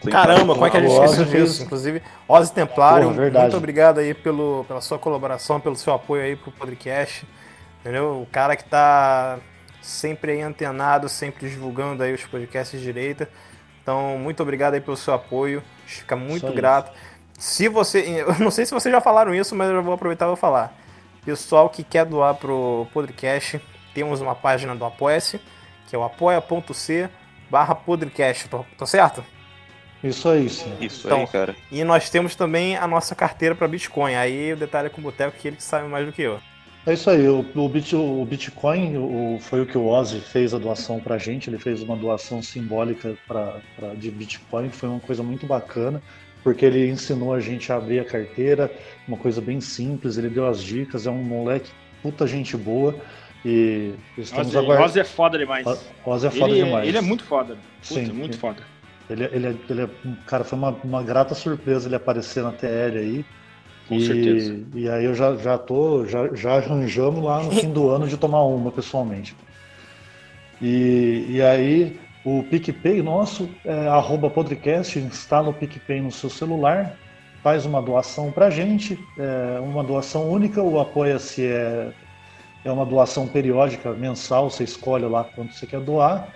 Caramba, como é que a gente esqueceu disso? Inclusive, Ozzy Templário, muito obrigado aí pelo, pela sua colaboração, pelo seu apoio aí pro podcast. Entendeu? O cara que tá sempre aí antenado, sempre divulgando aí os podcasts de direita. Então, muito obrigado aí pelo seu apoio. A gente fica muito grato. Se você. Eu não sei se vocês já falaram isso, mas eu vou aproveitar e vou falar. Pessoal que quer doar pro Podcast, temos uma página do Apoia-se, que é o apoia.c barra Podcast, tô, tô, certo? Isso aí, sim. Isso então, aí, cara. E nós temos também a nossa carteira para Bitcoin. Aí o detalhe é com o Boteco que ele que sabe mais do que eu. É isso aí, o, o, Bit, o Bitcoin o, foi o que o Ozzy fez a doação para a gente, ele fez uma doação simbólica pra, pra, de Bitcoin, foi uma coisa muito bacana, porque ele ensinou a gente a abrir a carteira, uma coisa bem simples, ele deu as dicas, é um moleque puta gente boa e estamos aguardando. Ozzy é foda demais. Ozzy é foda ele, demais. Ele é muito foda. Puta, Sim, muito ele- foda. Ele, ele, é- ele é, cara, foi uma, uma grata surpresa ele aparecer na TL aí. Com e, certeza. E aí eu já, já tô, já, já arranjamos lá no fim do ano de tomar uma pessoalmente. E, e aí o PicPay nosso, é, arroba podcast, instala o PicPay no seu celular, faz uma doação pra gente, é uma doação única, o Apoia-se é, é uma doação periódica, mensal, você escolhe lá quanto você quer doar.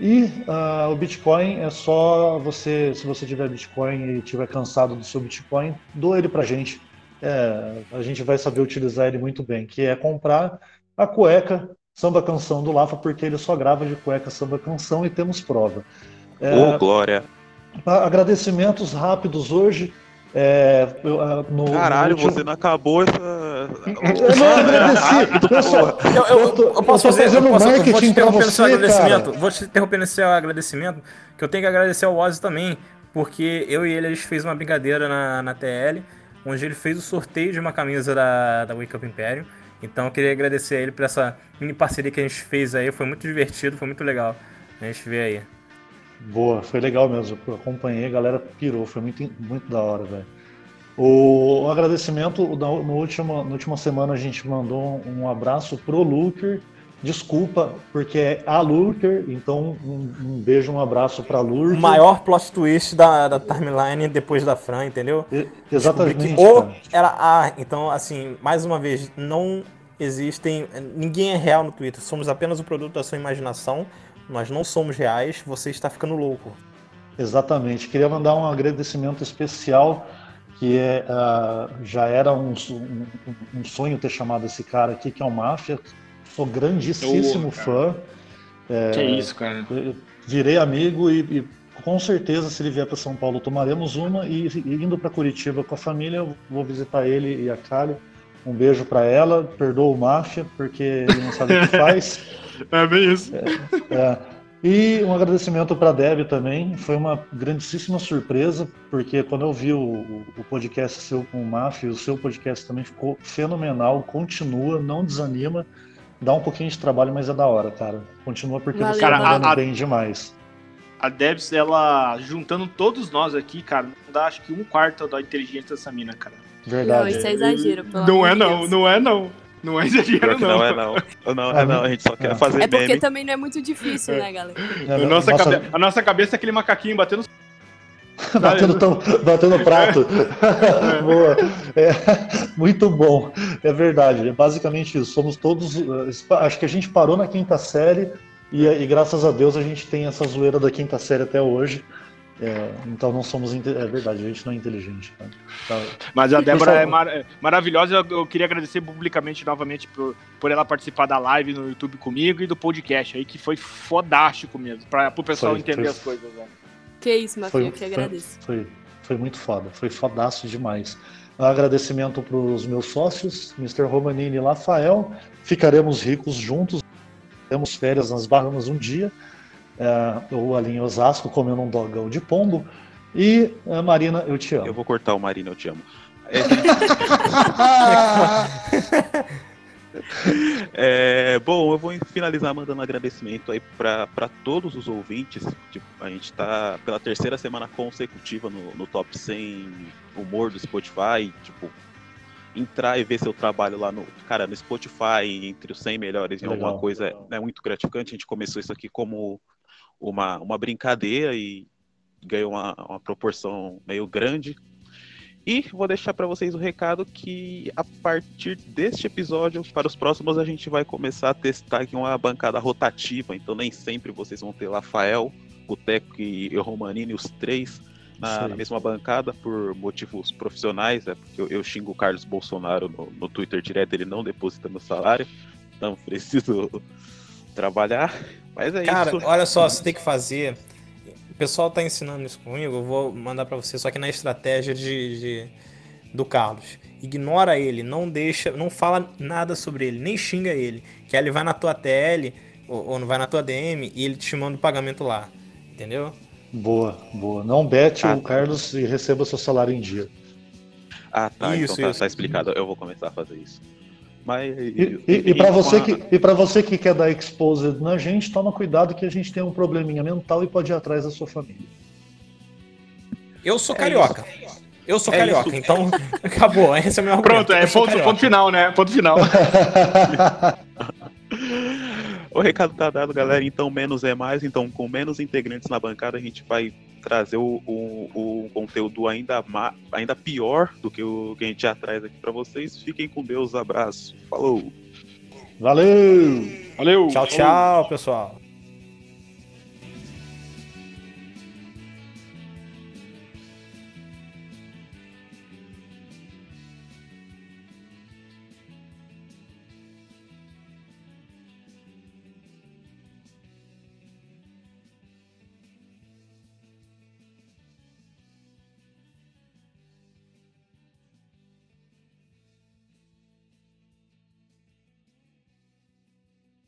E ah, o Bitcoin é só você, se você tiver Bitcoin e tiver cansado do seu Bitcoin, doa ele pra gente. É, a gente vai saber utilizar ele muito bem, que é comprar a cueca samba canção do Lafa, porque ele só grava de cueca samba canção e temos prova. É, Ô, Glória. agradecimentos rápidos hoje. é, ah, no, Caralho, no último- você não acabou essa. Eu não agradeci. Eu só- Eu, eu- eu posso eu fazer, eu posso, eu vou te marketing interromper no seu agradecimento. cara. Vou te interromper nesse seu agradecimento, que eu tenho que agradecer ao Ozzy também, porque eu e ele a gente fez uma brincadeira na, na TL, onde ele fez o sorteio de uma camisa da, da Wake Up Imperium. Então eu queria agradecer a ele por essa mini parceria que a gente fez aí, foi muito divertido, foi muito legal. A gente vê aí. Boa, foi legal mesmo. Eu acompanhei, a galera pirou, foi muito, muito da hora, velho. O, agradecimento, no último, na última semana a gente mandou um abraço pro Lurker. Desculpa, porque é a Lurker, então um, um beijo, um abraço pra O Lurker. maior plot twist da, da timeline depois da Fran, entendeu? E- Exatamente. o cara. era A. Então, assim, mais uma vez, não existem. Ninguém é real no Twitter. Somos apenas o produto da sua imaginação. Nós não somos reais. Você está ficando louco. Exatamente. Queria mandar um agradecimento especial, que é, ah, já era um, um- um sonho ter chamado esse cara aqui, que é o Máfia. Sou grandíssimo fã. É, Que isso, cara. virei amigo e, e com certeza, se ele vier para São Paulo, tomaremos uma. E, e indo para Curitiba com a família, eu vou visitar ele e a Kali. Um beijo para ela, perdoa o Máfia, porque ele não sabe o que faz. É bem isso. É. E um agradecimento para a Deb também. Foi uma grandíssima surpresa, porque quando eu vi o, o podcast seu com o Máfia, o seu podcast também ficou fenomenal. Continua, não desanima. Dá um pouquinho de trabalho, mas é da hora, cara. Continua porque Valeu, você tá Cara, mandando a- a- bem demais. A Debs, ela, juntando todos nós aqui, cara, não dá acho que um quarto da inteligência dessa mina, cara. Não, Verdade. isso é exagero, pelo Não é não, Deus. não é não. Não é exagero não. não é não. Não, é não, a gente só quer É. fazer É porque meme. também não é muito difícil, né, galera? É, A nossa, nossa- cabe- a nossa cabeça é aquele macaquinho batendo batendo, tão- batendo prato. Boa. É, muito bom. É verdade. É basicamente isso. Somos todos. uh, Acho que a gente parou na quinta série e, e graças a Deus a gente tem essa zoeira da quinta série até hoje. É, então não somos. É verdade, a gente não é inteligente. Tá. Mas a Débora é mar- é maravilhosa. Eu, eu queria agradecer publicamente novamente por, por ela participar da live no YouTube comigo e do podcast aí, que foi fodástico mesmo, para o pessoal Foi, entender foi. as coisas. Né? Que isso, Mafia, Foi, eu que agradeço. Foi, foi muito foda, foi fodaço demais. Um agradecimento para os meus sócios, Mr. Romanini e Rafael. Ficaremos ricos juntos. Temos férias nas Bahamas um dia. É, eu ali em Osasco comendo um dogão de pombo. E é, Marina, eu te amo. Eu vou cortar o Marina, eu te amo. É, é, bom, eu vou finalizar mandando um agradecimento aí para todos os ouvintes. Tipo, a gente está pela terceira semana consecutiva no, no top 100 humor do Spotify. Tipo, entrar e ver seu trabalho lá no, cara, no Spotify, entre os 100 melhores em Legal. alguma coisa, é muito gratificante. A gente começou isso aqui como uma, uma brincadeira e ganhou uma, uma proporção meio grande. E vou deixar para vocês o recado que a partir deste episódio, para os próximos, a gente vai começar a testar aqui uma bancada rotativa. Então nem sempre vocês vão ter Rafael, Boteco e Romanini, os três, na, na mesma bancada, por motivos profissionais. É porque eu, eu xingo o Carlos Bolsonaro no, no Twitter direto, ele não deposita meu salário. Então preciso trabalhar. Mas é Cara, isso. olha só, você tem que fazer. O pessoal tá ensinando isso comigo, eu vou mandar pra você, só que na estratégia de, de, do Carlos. Ignora ele, não deixa, não fala nada sobre ele, nem xinga ele. Que aí ele vai na tua TL ou, ou não vai na tua DM e ele te manda o pagamento lá. Entendeu? Boa, boa. Não bete Ah, o Carlos e receba seu salário em dia. Ah, tá. Isso, então tá, isso. tá explicado. Eu vou começar a fazer isso. Mas. E, e, e para você, que, e pra você que quer dar exposed na gente, toma cuidado que a gente tem um probleminha mental e pode ir atrás da sua família. Eu sou É carioca. Eu sou É carioca, isso. então acabou. Esse é o meu argumento. Pronto, é ponto, ponto final, né? Ponto final. O recado tá dado, galera. Então, menos é mais. Então, com menos integrantes na bancada, a gente vai trazer o, o, o conteúdo ainda, ma- ainda pior do que o que a gente já traz aqui pra vocês. Fiquem com Deus. Abraço. Falou. Valeu! Valeu. Tchau, tchau, pessoal.